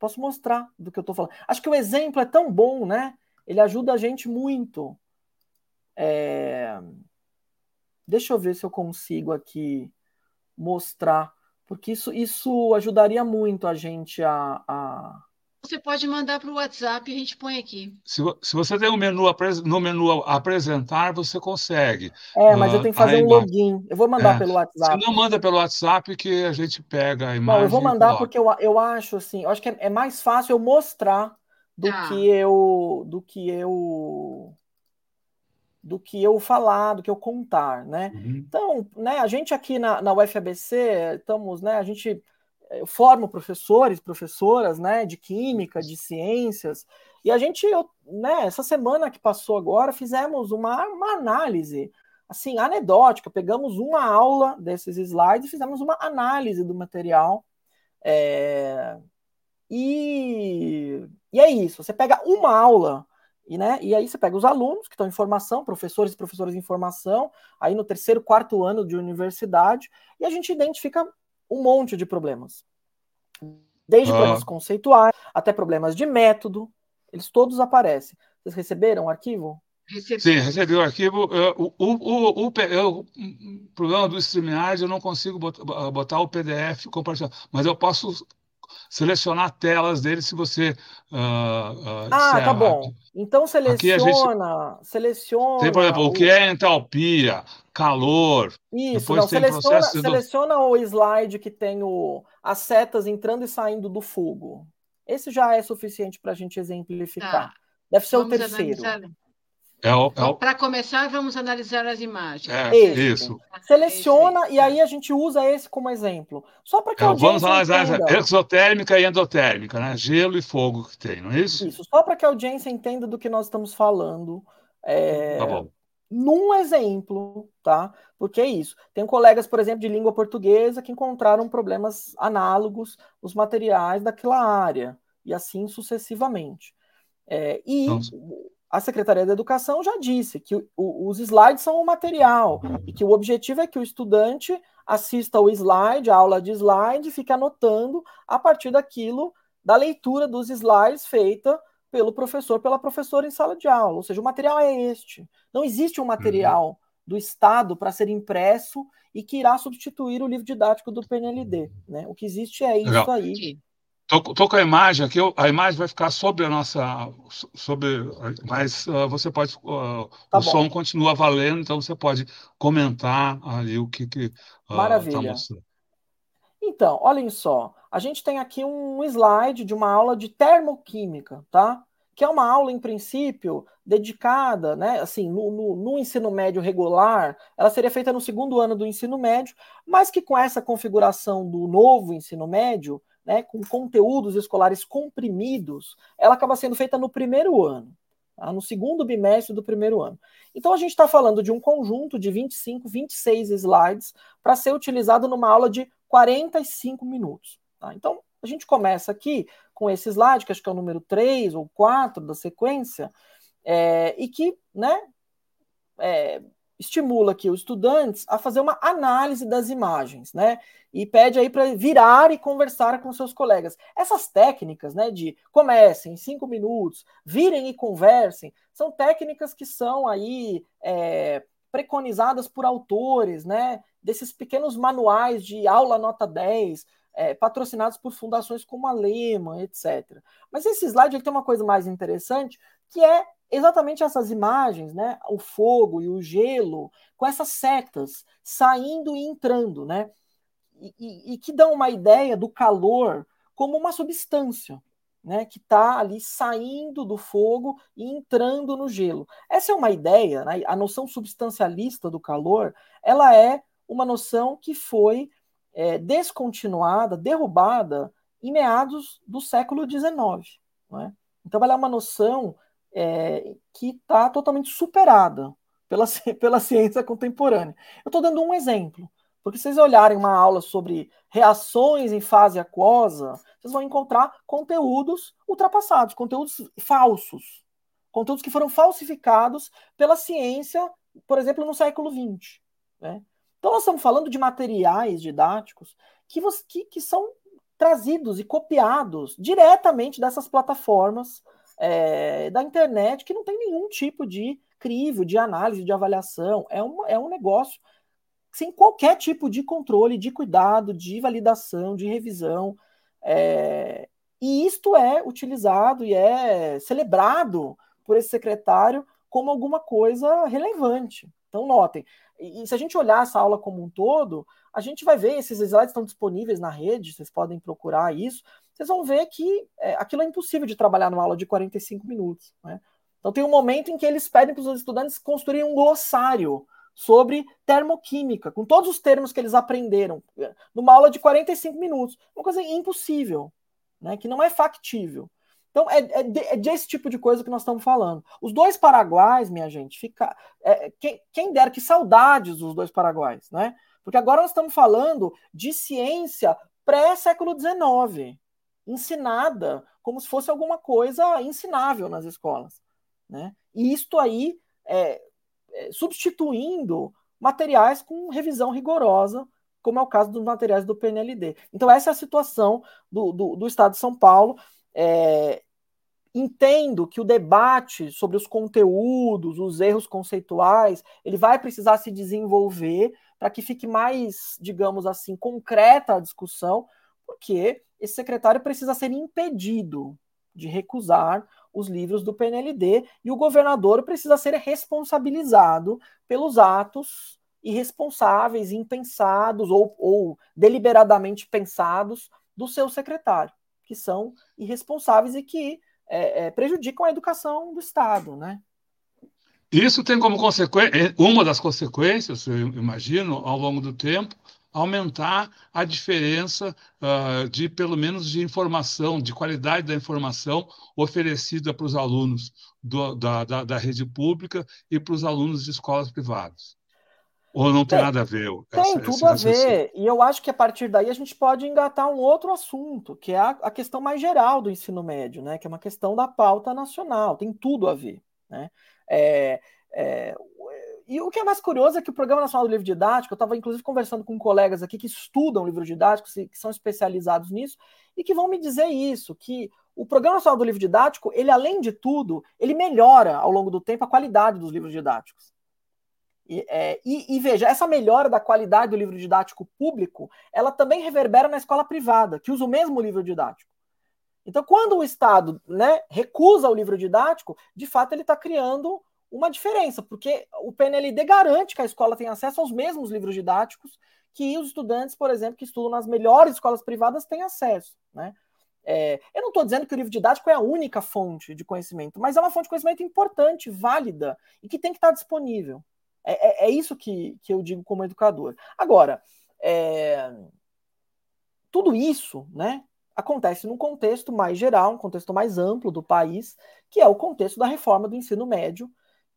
C: Posso mostrar do que eu estou falando. Acho que o exemplo é tão bom, né? Ele ajuda a gente muito. É... Deixa eu ver se eu consigo aqui mostrar, porque isso, isso ajudaria muito a gente a, a
B: você pode mandar para o WhatsApp e a gente põe aqui.
A: Se, se você tem um menu no menu apresentar, você consegue.
C: É, mas uh, eu tenho que fazer um login. Eu vou mandar é, pelo WhatsApp.
A: Se não manda pelo WhatsApp que a gente pega a imagem.
C: Não, eu vou mandar porque eu, eu acho assim, eu acho que é, é mais fácil eu mostrar do ah. que eu do que eu do que eu falar, do que eu contar, né? Uhum. Então, né, a gente aqui na, na UFABC estamos, né, a gente eu formo professores, professoras, né, de química, de ciências, e a gente, eu, né, essa semana que passou agora, fizemos uma, uma análise, assim, anedótica, pegamos uma aula desses slides e fizemos uma análise do material, é, e, e é isso, você pega uma aula, e, né, e aí você pega os alunos que estão em formação, professores e professoras em formação, aí no terceiro, quarto ano de universidade, e a gente identifica um monte de problemas. Desde ah. problemas conceituais até problemas de método, eles todos aparecem. Vocês receberam o arquivo?
A: Recebi. Sim, recebi o arquivo. O, o, o, o, problema do StreamYard, eu não consigo botar, botar o PDF compartilhar, mas eu posso selecionar telas dele se você. Uh,
C: uh, ah, tá bom. Então seleciona, gente... seleciona.
A: Tem, por exemplo, o, o que é entalpia, calor.
C: Isso, não, seleciona, seleciona o slide que tem o, as setas entrando e saindo do fogo. Esse já é suficiente para a gente exemplificar. Tá. Deve ser Vamos o terceiro.
B: Analisar. É o, é o... Para começar, vamos analisar as imagens.
A: É, isso.
C: Seleciona e aí a gente usa esse como exemplo. Só para que é, a
A: Vamos analisar entenda. exotérmica e endotérmica, né? Gelo e fogo que tem, não é isso? Isso,
C: só para que a audiência entenda do que nós estamos falando. É... Tá bom. Num exemplo, tá? Porque é isso. Tem colegas, por exemplo, de língua portuguesa que encontraram problemas análogos nos materiais daquela área, e assim sucessivamente. É, e então, a Secretaria da Educação já disse que o, os slides são o material e que o objetivo é que o estudante assista o slide, a aula de slide, e fique anotando a partir daquilo, da leitura dos slides feita pelo professor, pela professora em sala de aula. Ou seja, o material é este. Não existe um material uhum. do Estado para ser impresso e que irá substituir o livro didático do PNLD. Né? O que existe é isso Legal. aí.
A: Estou com a imagem aqui, a imagem vai ficar sobre a nossa. Sobre, mas uh, você pode. Uh, tá o bom. som continua valendo, então você pode comentar ali o que. que
C: uh, Maravilha. Tá então, olhem só. A gente tem aqui um slide de uma aula de termoquímica, tá? Que é uma aula, em princípio, dedicada, né? Assim, no, no, no ensino médio regular, ela seria feita no segundo ano do ensino médio, mas que com essa configuração do novo ensino médio né, com conteúdos escolares comprimidos, ela acaba sendo feita no primeiro ano, tá? no segundo bimestre do primeiro ano. Então a gente está falando de um conjunto de 25, 26 slides para ser utilizado numa aula de 45 minutos. Tá? Então a gente começa aqui com esse slide, que acho que é o número 3 ou 4 da sequência, é, e que né, é, estimula aqui os estudantes a fazer uma análise das imagens, né? E pede aí para virar e conversar com seus colegas. Essas técnicas, né, de comecem cinco minutos, virem e conversem, são técnicas que são aí é, preconizadas por autores, né? Desses pequenos manuais de aula nota 10, é, patrocinados por fundações como a Lehman, etc. Mas esse slide ele tem uma coisa mais interessante, que é exatamente essas imagens, né? O fogo e o gelo, com essas setas saindo e entrando, né? E, e, e que dão uma ideia do calor como uma substância, né? Que está ali saindo do fogo e entrando no gelo. Essa é uma ideia, né? A noção substancialista do calor, ela é uma noção que foi é, descontinuada, derrubada em meados do século XIX. Né? Então, ela é uma noção é, que está totalmente superada pela, pela ciência contemporânea. Eu estou dando um exemplo, porque se vocês olharem uma aula sobre reações em fase aquosa, vocês vão encontrar conteúdos ultrapassados, conteúdos falsos, conteúdos que foram falsificados pela ciência, por exemplo, no século XX. Né? Então, nós estamos falando de materiais didáticos que, que, que são trazidos e copiados diretamente dessas plataformas é, da internet que não tem nenhum tipo de crivo, de análise, de avaliação. É um, é um negócio sem qualquer tipo de controle, de cuidado, de validação, de revisão. É, e isto é utilizado e é celebrado por esse secretário como alguma coisa relevante. Então, notem, E, se a gente olhar essa aula como um todo, a gente vai ver, esses slides estão disponíveis na rede, vocês podem procurar isso, vocês vão ver que é, aquilo é impossível de trabalhar numa aula de 45 minutos. Né? Então tem um momento em que eles pedem para os estudantes construírem um glossário sobre termoquímica, com todos os termos que eles aprenderam, numa aula de 45 minutos. Uma coisa impossível, né? que não é factível. Então, é, é, é, desse tipo de coisa que nós estamos falando. Os dois paraguaios, minha gente, fica. É, quem, quem dera, que saudades dos dois paraguaios, né? Porque agora nós estamos falando de ciência pré-século XIX, ensinada como se fosse alguma coisa ensinável nas escolas. Né? E isto aí é, é, substituindo materiais com revisão rigorosa, como é o caso dos materiais do PNLD. Então, essa é a situação do, do, do Estado de São Paulo. É, entendo que o debate sobre os conteúdos, os erros conceituais, ele vai precisar se desenvolver para que fique mais, digamos assim, concreta a discussão, porque esse secretário precisa ser impedido de recusar os livros do PNLD e o governador precisa ser responsabilizado pelos atos irresponsáveis, impensados ou, ou deliberadamente pensados do seu secretário, que são irresponsáveis e que é, é, prejudicam a educação do Estado, né?
A: Isso tem como consequência, é, uma das consequências, eu imagino, ao longo do tempo, aumentar a diferença uh, de, pelo menos, de informação, de qualidade da informação oferecida para os alunos do, da, da, da, rede pública e para os alunos de escolas privadas. Ou não tem, tem nada a ver?
C: Tem essa, tudo a ver. E eu acho que a partir daí a gente pode engatar um outro assunto, que é a, a questão mais geral do ensino médio, né? que é uma questão da pauta nacional, tem tudo a ver. Né? É, é, o que é mais curioso é que o Programa Nacional do Livro Didático, eu estava inclusive conversando com colegas aqui que estudam livro didático, que são especializados nisso, e que vão me dizer isso, que o Programa Nacional do Livro Didático, ele além de tudo, ele melhora ao longo do tempo a qualidade dos livros didáticos. E, é, e, e, veja, essa melhora da qualidade do livro didático público, ela também reverbera na escola privada, que usa o mesmo livro didático. Então, quando o Estado né, recusa o livro didático, de fato ele está criando uma diferença, porque o PNLD garante que a escola tem acesso aos mesmos livros didáticos que os estudantes, por exemplo, que estudam nas melhores escolas privadas têm acesso. Né? É, eu não estou dizendo que o livro didático é a única fonte de conhecimento, mas é uma fonte de conhecimento importante, válida e que tem que estar disponível. É, é, é isso que, que eu digo como educador. Agora, é, tudo isso né, acontece num contexto mais geral, um contexto mais amplo do país, que é o contexto da reforma do ensino médio,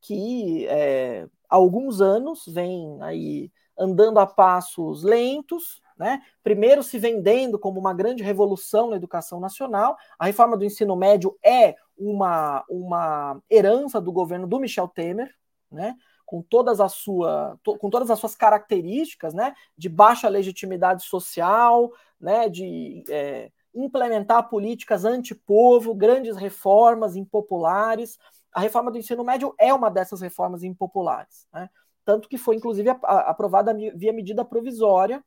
C: que é, há alguns anos vem aí andando a passos lentos, né? Primeiro se vendendo como uma grande revolução na educação nacional. A reforma do ensino médio é uma, uma herança do governo do Michel Temer, né? Com todas, a sua, to, com todas as suas características, né? De baixa legitimidade social, né? De é, implementar políticas antipovo, grandes reformas impopulares, a reforma do ensino médio é uma dessas reformas impopulares, né? tanto que foi inclusive aprovada via medida provisória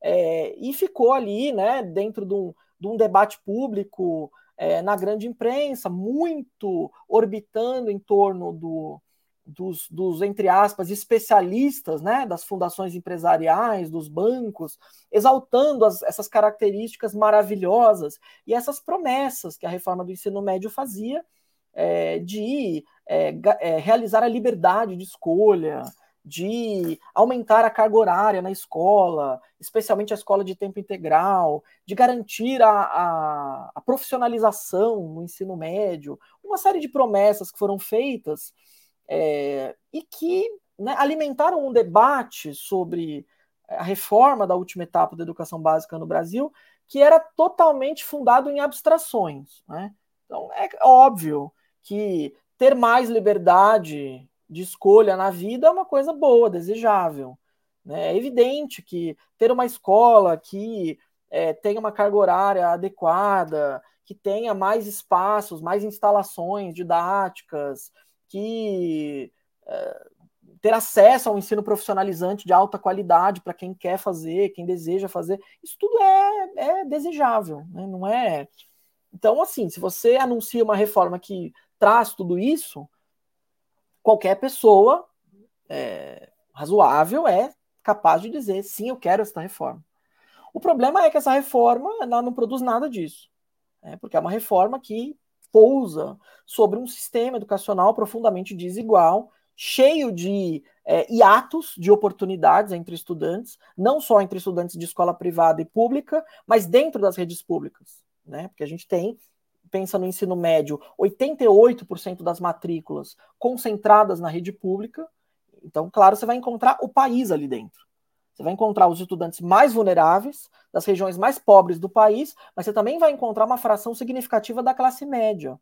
C: é, e ficou ali, né, dentro de um, de um debate público é, na grande imprensa, muito orbitando em torno do, dos, dos, entre aspas, especialistas, né, das fundações empresariais, dos bancos, exaltando as, essas características maravilhosas e essas promessas que a reforma do ensino médio fazia é, de é, realizar a liberdade de escolha, de aumentar a carga horária na escola, especialmente a escola de tempo integral, de garantir a, a, a profissionalização no ensino médio, uma série de promessas que foram feitas é, e que né, alimentaram um debate sobre a reforma da última etapa da educação básica no Brasil, que era totalmente fundado em abstrações. Né? Então, é óbvio que ter mais liberdade de escolha na vida é uma coisa boa, desejável. Né? É evidente que ter uma escola que é, tenha uma carga horária adequada, que tenha mais espaços, mais instalações didáticas, que é, ter acesso ao ensino profissionalizante de alta qualidade para quem quer fazer, quem deseja fazer, isso tudo é, é desejável, né? não é. Então, assim, se você anuncia uma reforma que traz tudo isso, qualquer pessoa é, razoável é capaz de dizer sim, eu quero essa reforma. O problema é que essa reforma não produz nada disso, né? porque é uma reforma que pousa sobre um sistema educacional profundamente desigual, cheio de é, hiatos de oportunidades entre estudantes, não só entre estudantes de escola privada e pública, mas dentro das redes públicas, né? Porque a gente tem pensa no ensino médio, 88% das matrículas concentradas na rede pública. Então, claro, você vai encontrar o país ali dentro. Você vai encontrar os estudantes mais vulneráveis, das regiões mais pobres do país, mas você também vai encontrar uma fração significativa da classe média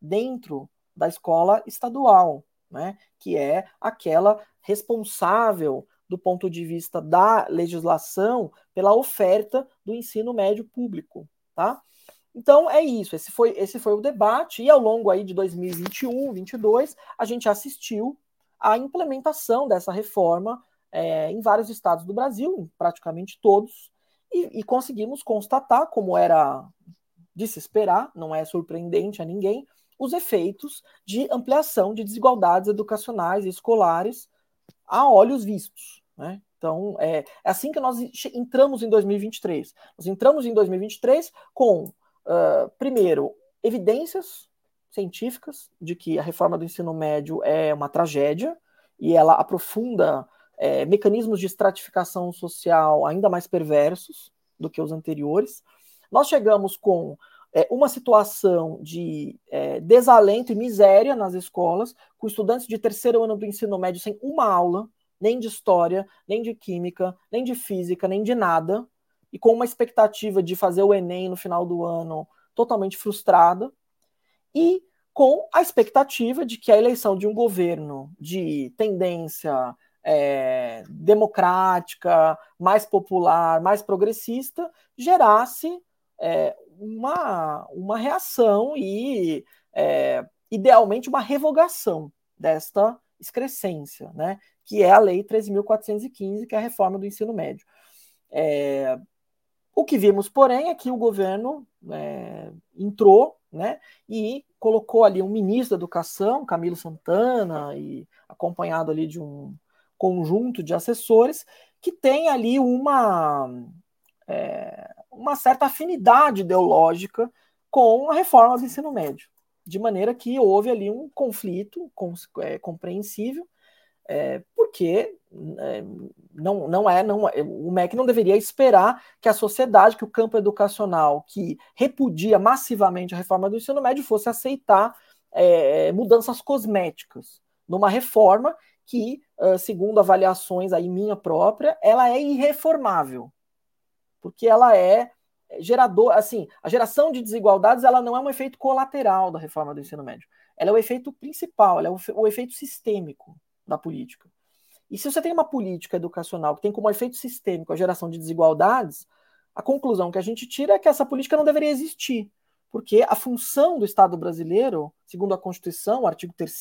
C: dentro da escola estadual, né? que é aquela responsável do ponto de vista da legislação pela oferta do ensino médio público, tá? Então é isso, esse foi, esse foi o debate, e ao longo aí de 2021, 2022, a gente assistiu à implementação dessa reforma é, em vários estados do Brasil, praticamente todos, e, e, conseguimos constatar, como era de se esperar, não é surpreendente a ninguém, os efeitos de ampliação de desigualdades educacionais e escolares a olhos vistos. Né? Então, é, é assim que nós entramos em 2023. Nós entramos em 2023 com uh, primeiro, evidências científicas de que a reforma do ensino médio é uma tragédia e ela aprofunda é, mecanismos de estratificação social ainda mais perversos do que os anteriores. Nós chegamos com é, uma situação de é, desalento e miséria nas escolas, com estudantes de terceiro ano do ensino médio sem uma aula, nem de história, nem de química, nem de física, nem de nada, e com uma expectativa de fazer o Enem no final do ano totalmente frustrada, e com a expectativa de que a eleição de um governo de tendência é, democrática, mais popular, mais progressista, gerasse é, uma, uma reação e, é, idealmente, uma revogação desta excrescência, né, que é a Lei 13.415, que é a reforma do ensino médio. É, o que vimos, porém, é que o governo é, entrou né, e colocou ali um ministro da Educação, Camilo Santana, e acompanhado ali de um conjunto de assessores, que tem ali uma, é, uma certa afinidade ideológica com a reforma do ensino médio, de maneira que houve ali um conflito é, compreensível, é, porque é, não, não é, não, é, o MEC não deveria esperar que a sociedade, que o campo educacional que repudia massivamente a reforma do ensino médio fosse aceitar é, mudanças cosméticas numa reforma que, segundo avaliações aí minha própria, ela é irreformável, porque ela é gerador, assim, a geração de desigualdades ela não é um efeito colateral da reforma do ensino médio, ela é o efeito principal, ela é o efeito sistêmico da política. E se você tem uma política educacional que tem como efeito sistêmico a geração de desigualdades, a conclusão que a gente tira é que essa política não deveria existir, porque a função do Estado brasileiro, segundo a Constituição, o artigo 3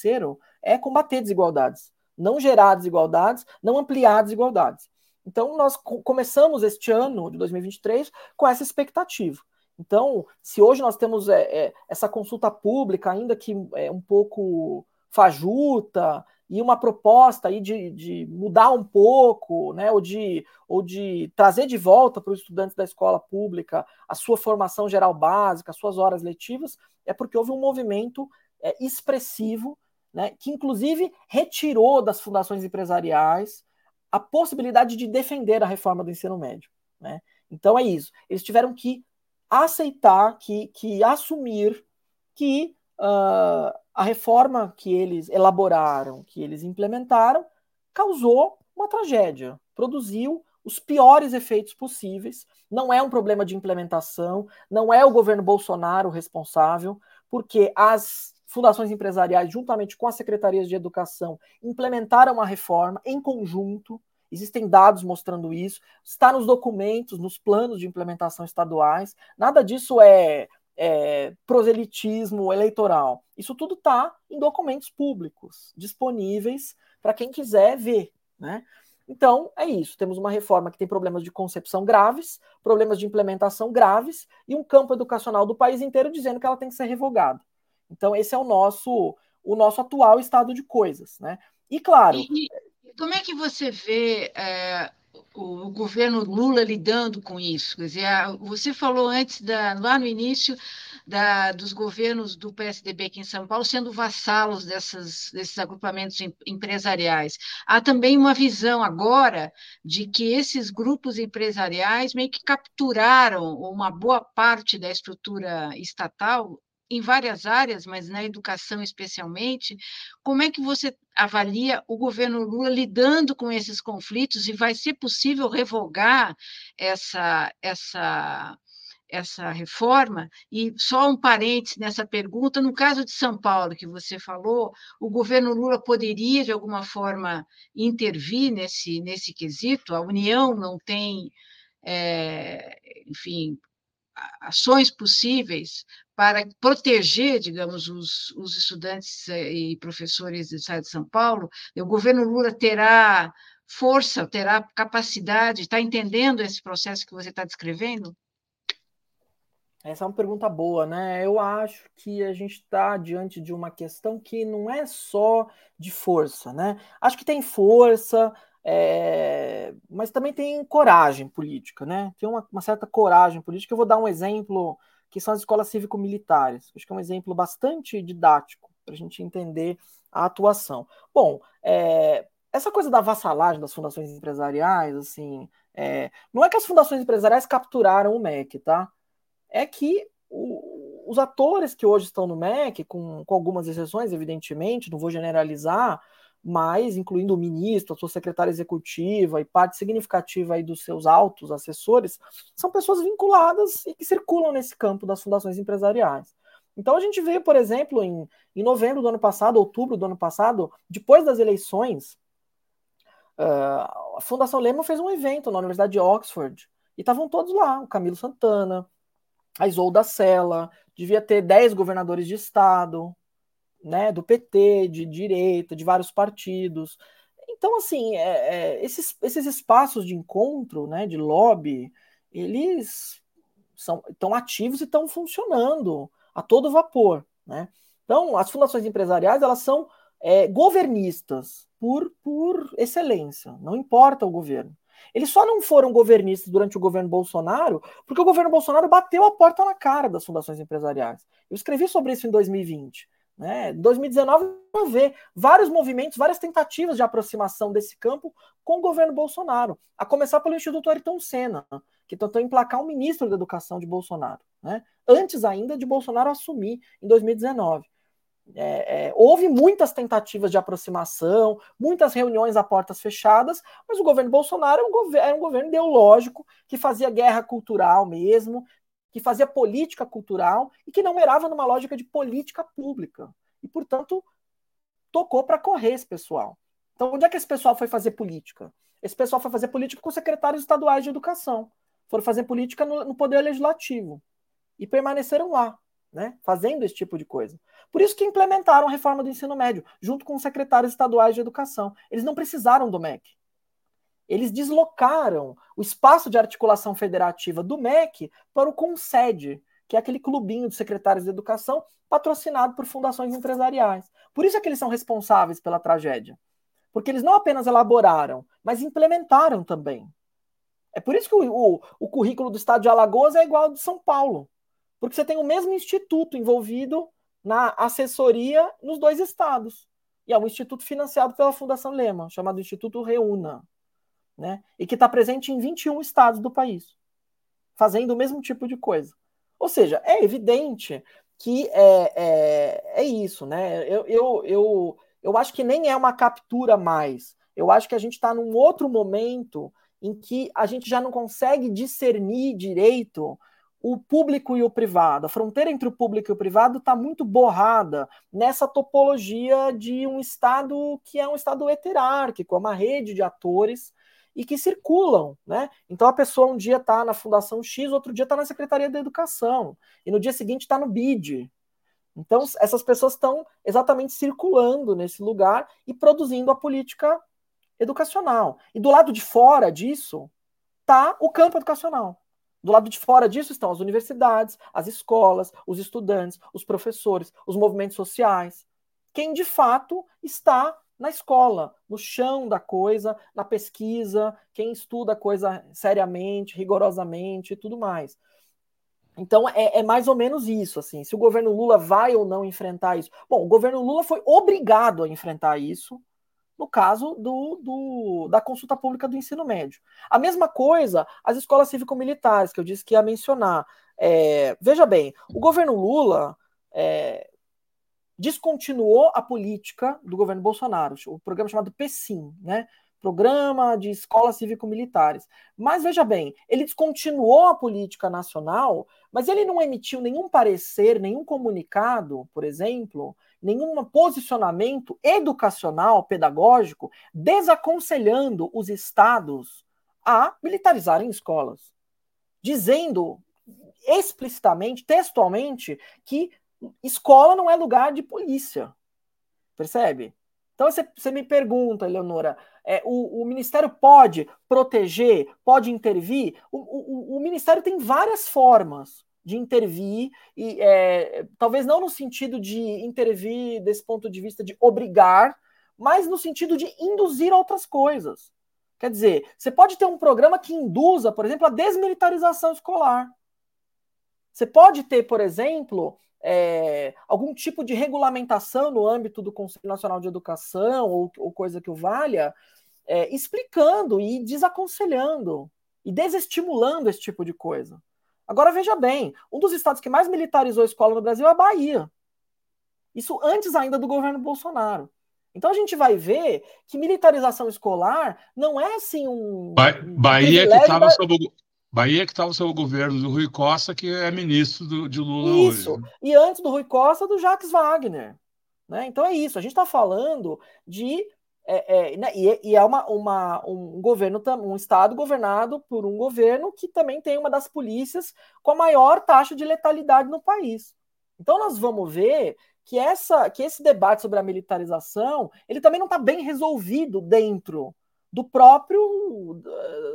C: é combater desigualdades, não gerar desigualdades, não ampliar desigualdades. Então, nós começamos este ano de 2023 com essa expectativa. Então, se hoje nós temos é, é, essa consulta pública, ainda que é um pouco fajuta, e uma proposta aí de, de mudar um pouco, né, ou, de, ou de trazer de volta para os estudantes da escola pública a sua formação geral básica, as suas horas letivas, é porque houve um movimento é, expressivo, né, que inclusive retirou das fundações empresariais a possibilidade de defender a reforma do ensino médio. Né? Então é isso. Eles tiveram que aceitar, que, que assumir que uh, a reforma que eles elaboraram, que eles implementaram, causou uma tragédia, produziu os piores efeitos possíveis. Não é um problema de implementação, não é o governo Bolsonaro responsável, porque as fundações empresariais, juntamente com as secretarias de educação, implementaram a reforma em conjunto. Existem dados mostrando isso, está nos documentos, nos planos de implementação estaduais. Nada disso é é, proselitismo eleitoral. Isso tudo está em documentos públicos, disponíveis para quem quiser ver. Né? Então, é isso. Temos uma reforma que tem problemas de concepção graves, problemas de implementação graves e um campo educacional do país inteiro dizendo que ela tem que ser revogada. Então, esse é o nosso, o nosso atual estado de coisas. Né? E, claro.
B: E, como é que você vê é, o, governo Lula lidando com isso? Quer dizer, você falou antes, da, lá no início, da, dos governos do PSDB aqui em São Paulo sendo vassalos dessas, desses agrupamentos empresariais. Há também uma visão agora de que esses grupos empresariais meio que capturaram uma boa parte da estrutura estatal em várias áreas, mas na educação especialmente. Como é que você avalia o governo Lula lidando com esses conflitos e vai ser possível revogar essa essa essa reforma? E só um parênteses nessa pergunta: no caso de São Paulo, que você falou, o governo Lula poderia, de alguma forma, intervir nesse, nesse quesito? A União não tem, é, enfim, ações possíveis para proteger, digamos, os, os estudantes eh, e professores do Estado de São Paulo? O governo Lula terá força, terá capacidade, está entendendo esse processo que você está descrevendo?
C: Essa é uma pergunta boa, né? Eu acho que a gente está diante de uma questão que não é só de força, né? Acho que tem força, é... mas também tem coragem política, né? Tem uma, uma, certa coragem política. Eu vou dar um exemplo que são as escolas cívico-militares. Acho que é um exemplo bastante didático para a gente entender a atuação. Bom, é... essa coisa da vassalagem das fundações empresariais, assim, é... não é que as fundações empresariais capturaram o MEC, tá? é que o, os atores que hoje estão no MEC, com, com algumas exceções, evidentemente, não vou generalizar, mas incluindo o ministro, a sua secretária executiva e parte significativa aí dos seus altos assessores, são pessoas vinculadas e que circulam nesse campo das fundações empresariais. Então a gente veio, por exemplo, em, em novembro do ano passado, outubro do ano passado, depois das eleições, uh, a Fundação Lehman fez um evento na Universidade de Oxford e estavam todos lá, o Camilo Santana, a Isolda Sela, devia ter 10 governadores de estado, né, do PT, de direita, de vários partidos. Então, assim, é, é, esses, esses espaços de encontro, né, de lobby, eles são, estão ativos e estão funcionando a todo vapor. Né? Então, as fundações empresariais, elas são é, governistas por, por excelência, não importa o governo. Eles só não foram governistas durante o governo Bolsonaro porque o governo Bolsonaro bateu a porta na cara das fundações empresariais. Eu escrevi sobre isso em 2020. Né? Em 2019, vamos ver vários movimentos, várias tentativas de aproximação desse campo com o governo Bolsonaro, a começar pelo Instituto Ayrton Senna, que tentou emplacar o ministro da Educação de Bolsonaro, né? antes ainda de Bolsonaro assumir em 2019. É, é, houve muitas tentativas de aproximação, muitas reuniões a portas fechadas, mas o governo Bolsonaro era um, governo, era um governo ideológico que fazia guerra cultural mesmo, que fazia política cultural e que não erava numa lógica de política pública. E, portanto, tocou para correr esse pessoal. Então, onde é que esse pessoal foi fazer política? Esse pessoal foi fazer política com secretários estaduais de educação. Foram fazer política no, no Poder Legislativo. E permaneceram lá né, fazendo esse tipo de coisa. Por isso que implementaram a reforma do ensino médio, junto com os secretários estaduais de educação. Eles não precisaram do MEC. Eles deslocaram o espaço de articulação federativa do MEC para o CONSED, que é aquele clubinho de secretários de educação patrocinado por fundações empresariais. Por isso é que eles são responsáveis pela tragédia. Porque eles não apenas elaboraram, mas implementaram também. É por isso que o, o, o currículo do estado de Alagoas é igual ao de São Paulo. Porque você tem o mesmo instituto envolvido na assessoria nos dois estados. E é um instituto financiado pela Fundação Lema, chamado Instituto Reúna, né? e que está presente em 21 estados do país, fazendo o mesmo tipo de coisa. Ou seja, é evidente que é, é, é isso. Né? Eu, eu, eu, eu acho que nem é uma captura mais. Eu acho que a gente está num outro momento em que a gente já não consegue discernir direito o público e o privado. A fronteira entre o público e o privado está muito borrada nessa topologia de um Estado que é um Estado heterárquico, é uma rede de atores e que circulam, né? Então a pessoa um dia está na Fundação X, outro dia está na Secretaria da Educação, e no dia seguinte está no BID. Então essas pessoas estão exatamente circulando nesse lugar e produzindo a política educacional. E do lado de fora disso está o campo educacional. Do lado de fora disso estão as universidades, as escolas, os estudantes, os professores, os movimentos sociais. Quem de fato está na escola, no chão da coisa, na pesquisa, quem estuda a coisa seriamente, rigorosamente e tudo mais. Então é, é, mais ou menos isso, assim. Se o governo Lula vai ou não enfrentar isso. Bom, o governo Lula foi obrigado a enfrentar isso no caso do, do, da consulta pública do ensino médio. A mesma coisa as escolas cívico-militares, que eu disse que ia mencionar. É, veja bem, o governo Lula é, descontinuou a política do governo Bolsonaro, o programa chamado PSIM, né? Programa de Escolas Cívico-Militares. Mas veja bem, ele descontinuou a política nacional, mas ele não emitiu nenhum parecer, nenhum comunicado, por exemplo, nenhum posicionamento educacional, pedagógico, desaconselhando os estados a militarizarem escolas, dizendo explicitamente, textualmente, que escola não é lugar de polícia. Percebe? Então você, você me pergunta, Eleonora, é, o, o, Ministério pode proteger, pode intervir? O, o, o Ministério tem várias formas de intervir, e é, talvez não no sentido de intervir desse ponto de vista de obrigar, mas no sentido de induzir outras coisas. Quer dizer, você pode ter um programa que induza, por exemplo, a desmilitarização escolar. Você pode ter, por exemplo, é, algum tipo de regulamentação no âmbito do Conselho Nacional de Educação ou, ou coisa que o valha, é, explicando e desaconselhando e desestimulando esse tipo de coisa. Agora veja bem, um dos estados que mais militarizou a escola no Brasil é a Bahia. Isso antes ainda do governo Bolsonaro. Então a gente vai ver que militarização escolar não é assim um.
A: Ba Bahia que estava da... sob o... Bahia que estava sob o governo do Rui Costa, que é ministro do, de Lula
C: isso.
A: hoje. Né?
C: E antes do Rui Costa, do Jacques Wagner. Né? Então é isso. A gente está falando de é, é, né, e, e, é uma, uma, um governo, um estado governado por um governo que também tem uma das polícias com a maior taxa de letalidade no país. Então nós vamos ver que, essa, que esse debate sobre a militarização ele também não está bem resolvido dentro do próprio,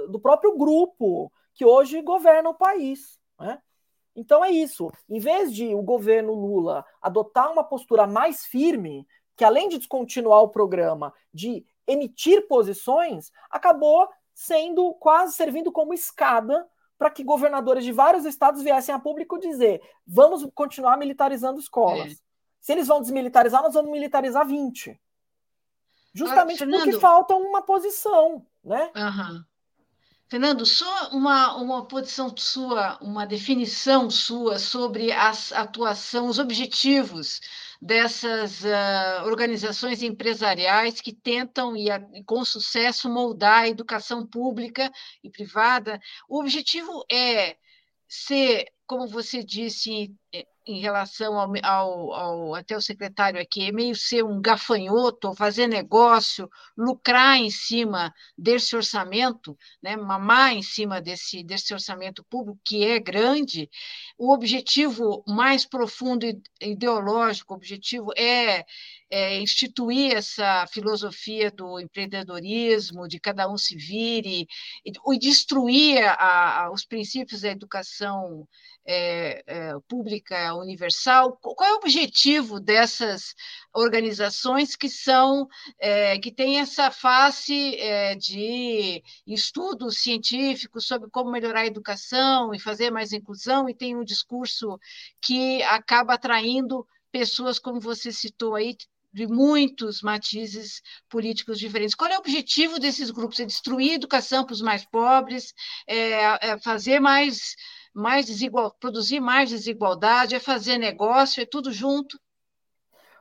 C: do próprio grupo que hoje governa o país. Né? Então é isso. Em vez de o governo Lula adotar uma postura mais firme que além de descontinuar o programa, de emitir posições, acabou sendo quase servindo como escada para que governadores de vários estados viessem a público dizer: vamos continuar militarizando escolas. É. Se eles vão desmilitarizar, nós vamos militarizar 20. Justamente ah, porque falta uma posição, né?
B: Uhum. Fernando, só uma, uma posição sua, uma definição sua sobre a atuação, os objetivos dessas uh, organizações empresariais que tentam, e, a, e com sucesso, moldar a educação pública e privada. O objetivo é ser, como você disse, em relação ao, ao, ao, até o secretário aqui, é meio ser um gafanhoto, fazer negócio, lucrar em cima desse orçamento, né, mamar em cima desse, desse orçamento público, que é grande, o objetivo mais profundo ideológico, o objetivo é, é instituir essa filosofia do empreendedorismo, de cada um se vire, e, e destruir a, a, os princípios da educação é, é, pública universal? Qual é o objetivo dessas organizações que são é, que têm essa face é, de estudos científicos sobre como melhorar a educação e fazer mais inclusão e tem um discurso que acaba atraindo pessoas como você citou aí de muitos matizes políticos diferentes. Qual é o objetivo desses grupos? É destruir a educação para os mais pobres, é, é fazer mais mais desigual, produzir mais desigualdade, é fazer negócio, é tudo junto?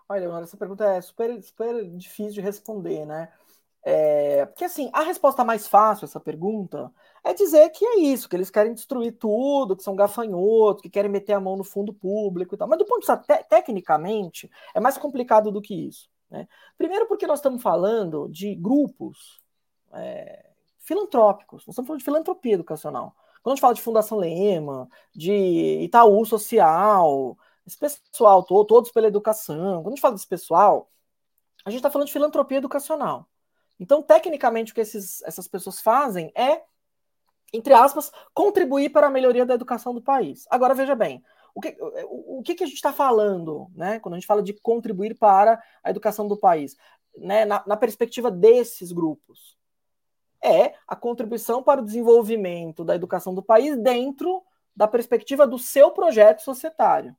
C: Olha, essa pergunta é super, super difícil de responder, né? É, porque assim, a resposta mais fácil a essa pergunta é dizer que é isso, que eles querem destruir tudo, que são gafanhotos, que querem meter a mão no fundo público e tal. Mas do ponto de vista te tecnicamente, é mais complicado do que isso. Né? Primeiro porque nós estamos falando de grupos é, filantrópicos, nós estamos falando de filantropia educacional. Quando a gente fala de Fundação Lema, de Itaú Social, esse pessoal todo, todos pela educação, quando a gente fala desse pessoal, a gente está falando de filantropia educacional. Então, tecnicamente, o que esses, essas pessoas fazem é, entre aspas, contribuir para a melhoria da educação do país. Agora, veja bem, o que, o, o que, a gente está falando, né? Quando a gente fala de contribuir para a educação do país, né, na, na perspectiva desses grupos? É a contribuição para o desenvolvimento da educação do país dentro da perspectiva do seu projeto societário.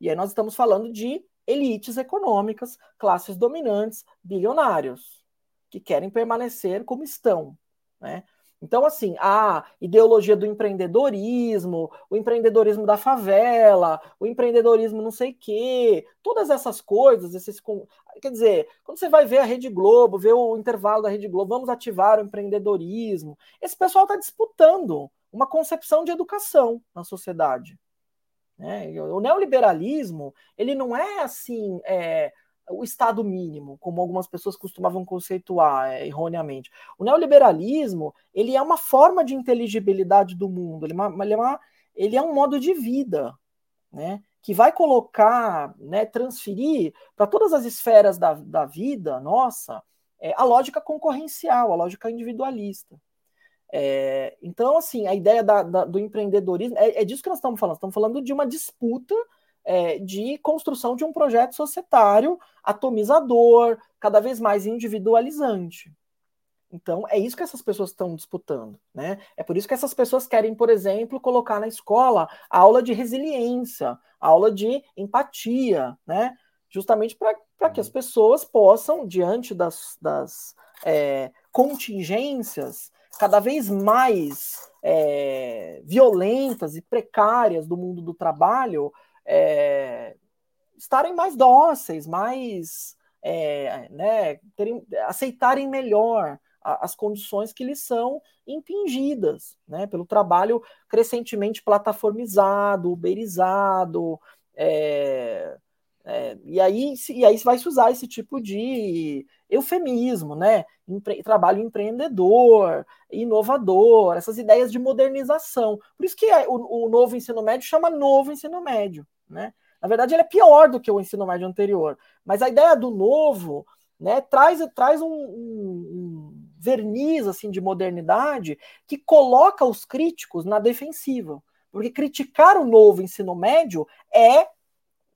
C: E aí nós estamos falando de elites econômicas, classes dominantes, bilionários, que querem permanecer como estão. Né? Então, assim, a ideologia do empreendedorismo, o empreendedorismo da favela, o empreendedorismo não sei quê, todas essas coisas, esses. Quer dizer, quando você vai ver a Rede Globo, ver o intervalo da Rede Globo, vamos ativar o empreendedorismo. Esse pessoal está disputando uma concepção de educação na sociedade. Né? O neoliberalismo, ele não é assim. É, o Estado mínimo, como algumas pessoas costumavam conceituar é, erroneamente. O neoliberalismo ele é uma forma de inteligibilidade do mundo, ele é, uma, ele é, uma, ele é um modo de vida, né? que vai colocar, né, transferir para todas as esferas da, da vida nossa é, a lógica concorrencial, a lógica individualista. É, então, assim, a ideia da, da, do empreendedorismo é, é, disso que nós estamos falando. Estamos falando de uma disputa é, de construção de um projeto societário atomizador, cada vez mais individualizante. Então, é isso que essas pessoas estão disputando. Né? É por isso que essas pessoas querem, por exemplo, colocar na escola a aula de resiliência, a aula de empatia, né? justamente para que as pessoas possam, diante das, das é, contingências cada vez mais é, violentas e precárias do mundo do trabalho, é, estarem mais dóceis, mais é, né, terem, aceitarem melhor as condições que lhes são impingidas né, pelo trabalho crescentemente plataformizado, uberizado, é, é, e, aí, e aí vai se usar esse tipo de eufemismo, né? Empre trabalho empreendedor, inovador, essas ideias de modernização. Por isso que é, o, o, novo ensino médio chama novo ensino médio, né? Na verdade, ele é pior do que o ensino médio anterior. Mas a ideia do novo né, traz, traz um, um, verniz assim de modernidade que coloca os críticos na defensiva. Porque criticar o novo ensino médio é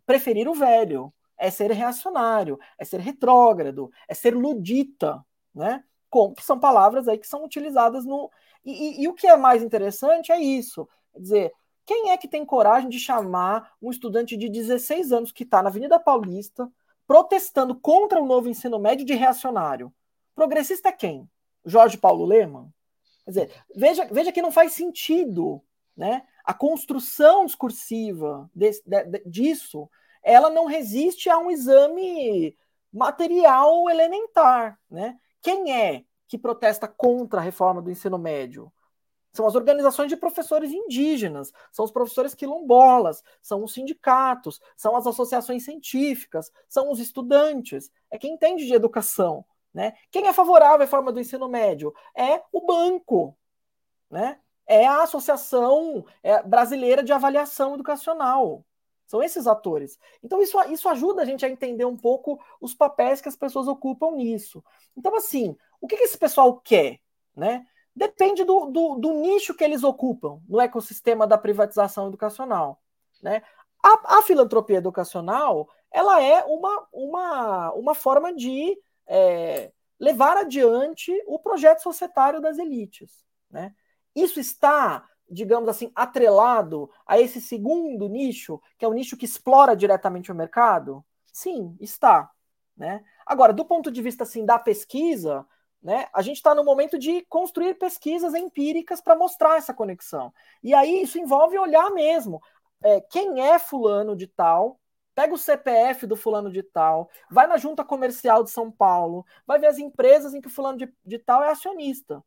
C: preferir o velho, é ser reacionário, é ser retrógrado, é ser ludita, né? Com, são palavras aí que são utilizadas no. E, e, e, o que é mais interessante é isso. Quer dizer, quem é que tem coragem de chamar um estudante de 16 anos que está na Avenida Paulista protestando contra o novo ensino médio de reacionário? Progressista é quem? Jorge Paulo Leman? Quer dizer, veja, veja que não faz sentido né? A construção discursiva de, de, disso ela não resiste a um exame material elementar. Né? Quem é que protesta contra a reforma do ensino médio? São as organizações de professores indígenas, são os professores quilombolas, são os sindicatos, são as associações científicas, são os estudantes, é quem entende de educação. Né? Quem é favorável à reforma do ensino médio? É o banco, né? é a Associação é, Brasileira de Avaliação Educacional. São esses atores. Então, isso, isso ajuda a gente a entender um pouco os papéis que as pessoas ocupam nisso. Então, assim, o que, que esse pessoal quer? Né? Depende do, do, do, nicho que eles ocupam no ecossistema da privatização educacional. Né? A, a filantropia educacional ela é uma, uma, uma forma de é, levar adiante o projeto societário das elites. Né? Isso está digamos assim, atrelado a esse segundo nicho, que é o nicho que explora diretamente o mercado? Sim, está. Né? Agora, do ponto de vista assim, da pesquisa, né, a gente está no momento de construir pesquisas empíricas para mostrar essa conexão. E aí isso envolve olhar mesmo é, quem é fulano de tal, pega o CPF do fulano de tal, vai na junta comercial de São Paulo, vai ver as empresas em que o fulano de, de tal é acionista.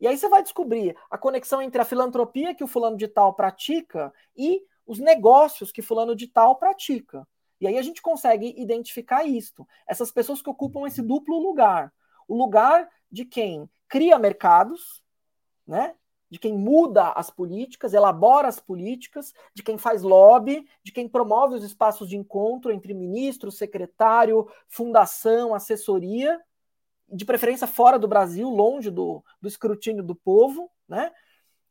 C: E aí você vai descobrir a conexão entre a filantropia que o fulano de tal pratica e os negócios que fulano de tal pratica. E aí a gente consegue identificar isto. Essas pessoas que ocupam esse duplo lugar. O lugar de quem cria mercados, né? de quem muda as políticas, elabora as políticas, de quem faz lobby, de quem promove os espaços de encontro entre ministro, secretário, fundação, assessoria, de preferência fora do Brasil, longe do, do escrutínio do povo, né?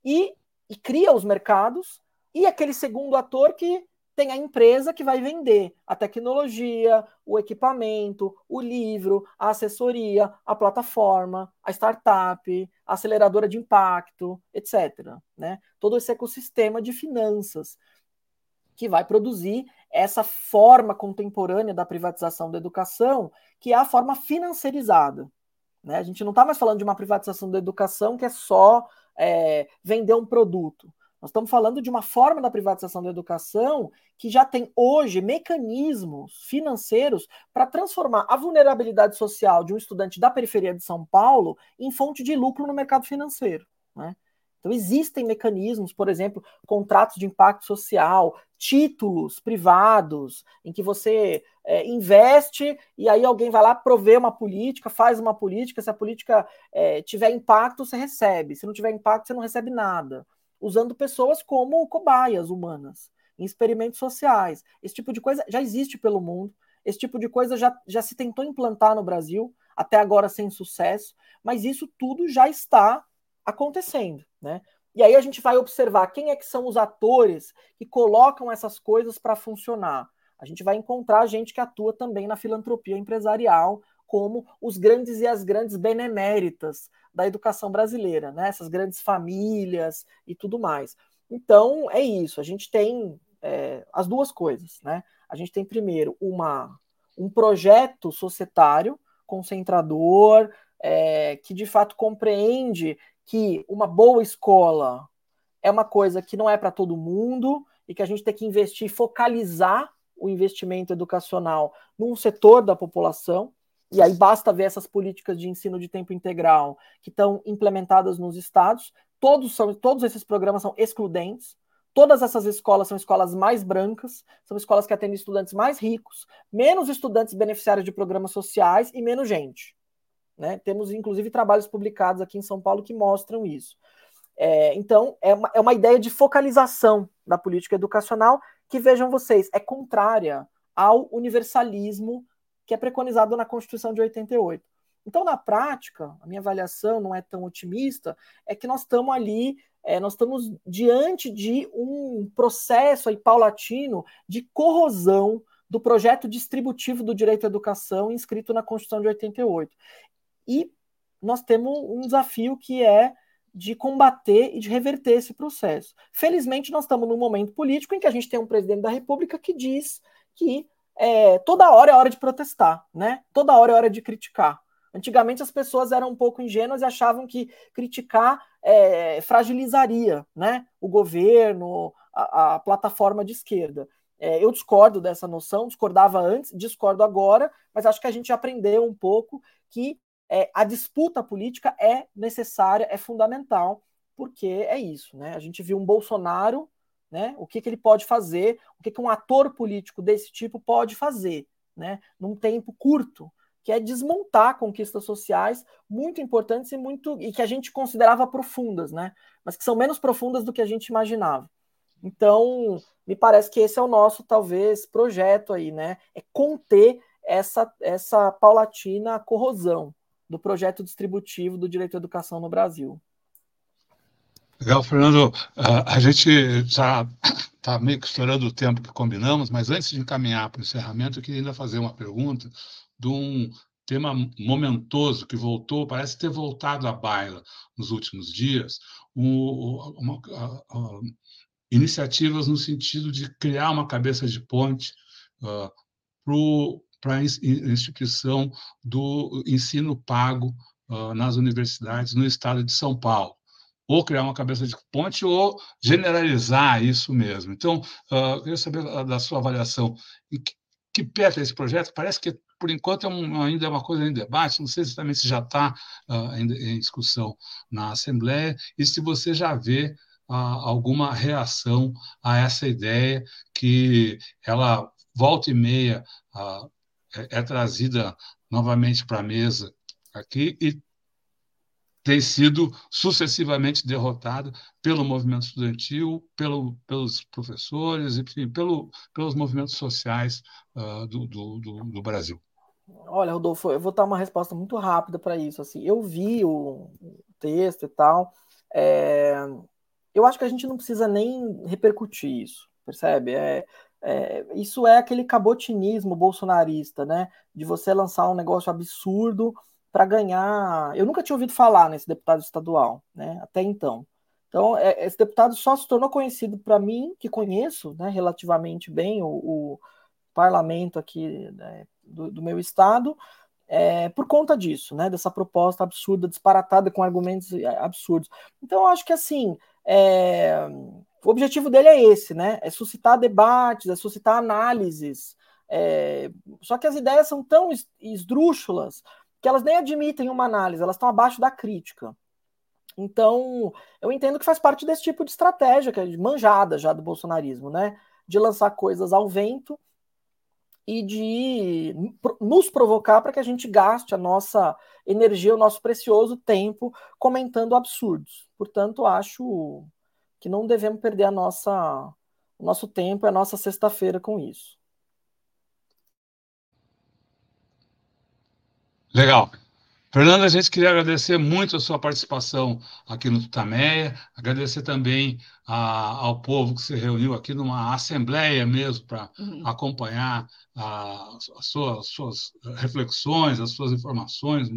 C: E, e cria os mercados, e aquele segundo ator que tem a empresa que vai vender a tecnologia, o equipamento, o livro, a assessoria, a plataforma, a startup, a aceleradora de impacto, etc. Né? Todo esse ecossistema de finanças que vai produzir essa forma contemporânea da privatização da educação, que é a forma financiarizada. Né? A gente não está mais falando de uma privatização da educação que é só é, vender um produto. Nós estamos falando de uma forma da privatização da educação que já tem hoje mecanismos financeiros para transformar a vulnerabilidade social de um estudante da periferia de São Paulo em fonte de lucro no mercado financeiro. Né? Então, existem mecanismos, por exemplo, contratos de impacto social, títulos privados, em que você é, investe e aí alguém vai lá prover uma política, faz uma política. Se a política é, tiver impacto, você recebe. Se não tiver impacto, você não recebe nada. Usando pessoas como cobaias humanas, em experimentos sociais. Esse tipo de coisa já existe pelo mundo. Esse tipo de coisa já, já se tentou implantar no Brasil, até agora sem sucesso, mas isso tudo já está acontecendo, né? E aí a gente vai observar quem é que são os atores que colocam essas coisas para funcionar. A gente vai encontrar gente que atua também na filantropia empresarial, como os grandes e as grandes beneméritas da educação brasileira, né? Essas grandes famílias e tudo mais. Então é isso. A gente tem é, as duas coisas, né? A gente tem primeiro uma um projeto societário concentrador é, que de fato compreende que uma boa escola é uma coisa que não é para todo mundo e que a gente tem que investir, focalizar o investimento educacional num setor da população. E aí basta ver essas políticas de ensino de tempo integral que estão implementadas nos estados. Todos, são, todos esses programas são excludentes. Todas essas escolas são escolas mais brancas, são escolas que atendem estudantes mais ricos, menos estudantes beneficiários de programas sociais e menos gente. Né? Temos, inclusive, trabalhos publicados aqui em São Paulo que mostram isso. É, então, é uma, é uma ideia de focalização da política educacional que, vejam vocês, é contrária ao universalismo que é preconizado na Constituição de 88. Então, na prática, a minha avaliação não é tão otimista, é que nós estamos ali, é, nós estamos diante de um processo aí paulatino de corrosão do projeto distributivo do direito à educação inscrito na Constituição de 88. E nós temos um desafio que é de combater e de reverter esse processo. Felizmente, nós estamos num momento político em que a gente tem um presidente da República que diz que é, toda hora é hora de protestar, né? Toda hora é hora de criticar. Antigamente as pessoas eram um pouco ingênuas e achavam que criticar é, fragilizaria né, o governo, a, a plataforma de esquerda. É, eu discordo dessa noção, discordava antes, discordo agora, mas acho que a gente aprendeu um pouco que é, a disputa política é necessária, é fundamental, porque é isso, né? A gente viu um Bolsonaro, né? O que, que ele pode fazer, o que, que um ator político desse tipo pode fazer, né? Num tempo curto, que é desmontar conquistas sociais muito importantes e muito e que a gente considerava profundas, né? Mas que são menos profundas do que a gente imaginava. Então, me parece que esse é o nosso talvez projeto aí, né? É conter essa essa paulatina corrosão, do projeto distributivo do direito à educação no Brasil.
A: Legal, Fernando. A gente já está meio que estourando o tempo que combinamos, mas antes de encaminhar para o encerramento, eu queria ainda fazer uma pergunta de um tema momentoso que voltou, parece ter voltado à baila nos últimos dias, uma, iniciativas no sentido de criar uma cabeça de ponte uh, para o para a instituição do ensino pago uh, nas universidades no estado de São Paulo. Ou criar uma cabeça de ponte ou generalizar isso mesmo. Então, uh, eu queria saber da sua avaliação. Em que, que pé esse projeto? Parece que, por enquanto, é um, ainda é uma coisa em debate. Não sei exatamente se já está uh, em, discussão na Assembleia e se você já vê alguma reação a essa ideia que ela volta e meia é, é trazida novamente para a mesa aqui e tem sido sucessivamente derrotada pelo movimento estudantil, pelo, pelos professores, enfim, pelo, pelos movimentos sociais uh, do, do, do, do, Brasil.
C: Olha, Rodolfo, eu vou dar uma resposta muito rápida para isso. Assim, eu vi o texto e tal. É, eu acho que a gente não precisa nem repercutir isso, percebe? É, é, isso é aquele cabotinismo bolsonarista, né? De você lançar um negócio absurdo para ganhar. Eu nunca tinha ouvido falar nesse deputado estadual, né? Até então. Então, é, esse deputado só se tornou conhecido para mim, que conheço né, relativamente bem o, o parlamento aqui né, do, do, meu estado, é, por conta disso, né, dessa proposta absurda, disparatada com argumentos é, absurdos. Então, eu acho que assim, é, o objetivo dele é esse, né? É suscitar debates, é suscitar análises. É, só que as ideias são tão esdrúxulas que elas nem admitem uma análise, elas estão abaixo da crítica. Então, eu entendo que faz parte desse tipo de estratégia, que é manjada já do bolsonarismo, né? De lançar coisas ao vento e de nos provocar para que a gente gaste a nossa energia, o nosso precioso tempo comentando absurdos. Portanto, acho que não devemos perder a nossa, o nosso tempo, a nossa sexta-feira com isso.
A: Legal. Fernando, a gente queria agradecer muito a sua participação aqui no Tutameia, agradecer também a, ao povo que se reuniu aqui numa assembleia mesmo para uhum. acompanhar a, a sua, as suas reflexões, as suas informações,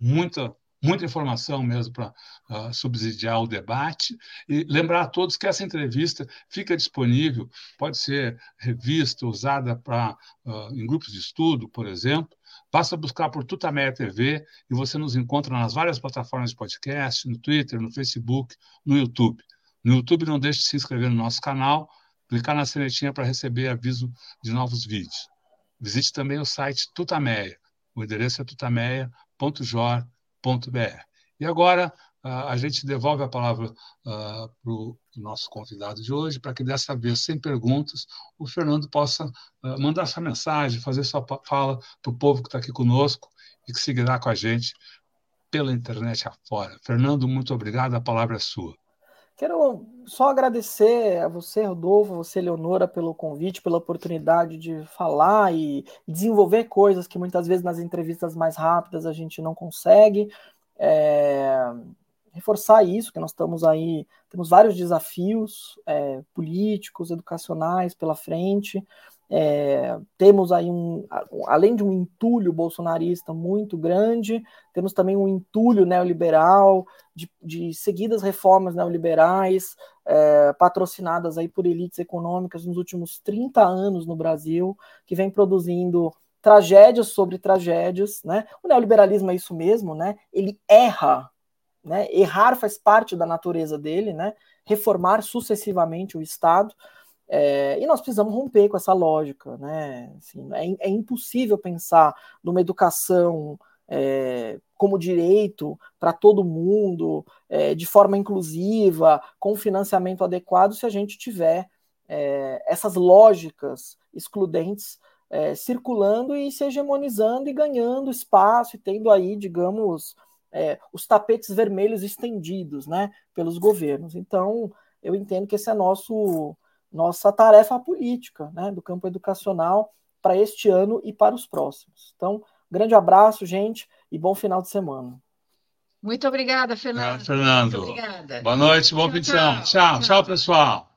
A: muita, muita informação mesmo para uh, subsidiar o debate. E lembrar a todos que essa entrevista fica disponível, pode ser revista, usada para uh, em grupos de estudo, por exemplo, Basta buscar por Tutameia TV e você nos encontra nas várias plataformas de podcast, no Twitter, no Facebook, no YouTube. No YouTube, não deixe de se inscrever no nosso canal, clicar na sinetinha para receber aviso de novos vídeos. Visite também o site Tutameia. O endereço é tutameia.jor.br. E agora, a gente devolve a palavra uh, para o nosso convidado de hoje, para que dessa vez, sem perguntas, o Fernando possa uh, mandar sua mensagem, fazer sua fala para o povo que está aqui conosco e que seguirá com a gente pela internet afora. Fernando, muito obrigado, a palavra é sua.
C: Quero só agradecer a você, Rodolfo, a você, Leonora, pelo convite, pela oportunidade de falar e desenvolver coisas que muitas vezes nas entrevistas mais rápidas a gente não consegue. É, reforçar isso, que nós estamos aí, temos vários desafios é, políticos, educacionais pela frente, é, temos aí um, além de um entulho bolsonarista muito grande, temos também um entulho neoliberal, de, de seguidas reformas neoliberais, é, patrocinadas aí por elites econômicas nos últimos 30 anos no Brasil, que vem produzindo tragédias sobre tragédias, né? O neoliberalismo é isso mesmo, né? Ele erra né? Errar faz parte da natureza dele, né? reformar sucessivamente o Estado. É, e nós precisamos romper com essa lógica. Né? Assim, é, é impossível pensar numa educação é, como direito para todo mundo, é, de forma inclusiva, com financiamento adequado, se a gente tiver é, essas lógicas excludentes é, circulando e se hegemonizando e ganhando espaço e tendo aí, digamos, é, os tapetes vermelhos estendidos né, pelos governos. Então, eu entendo que essa é nosso, nossa tarefa política né, do campo educacional para este ano e para os próximos. Então, grande abraço, gente, e bom final de semana.
B: Muito obrigada, Fernando.
A: É, Fernando. Muito obrigada. Boa noite, bom fim de semana. Tchau, tchau, tchau, pessoal.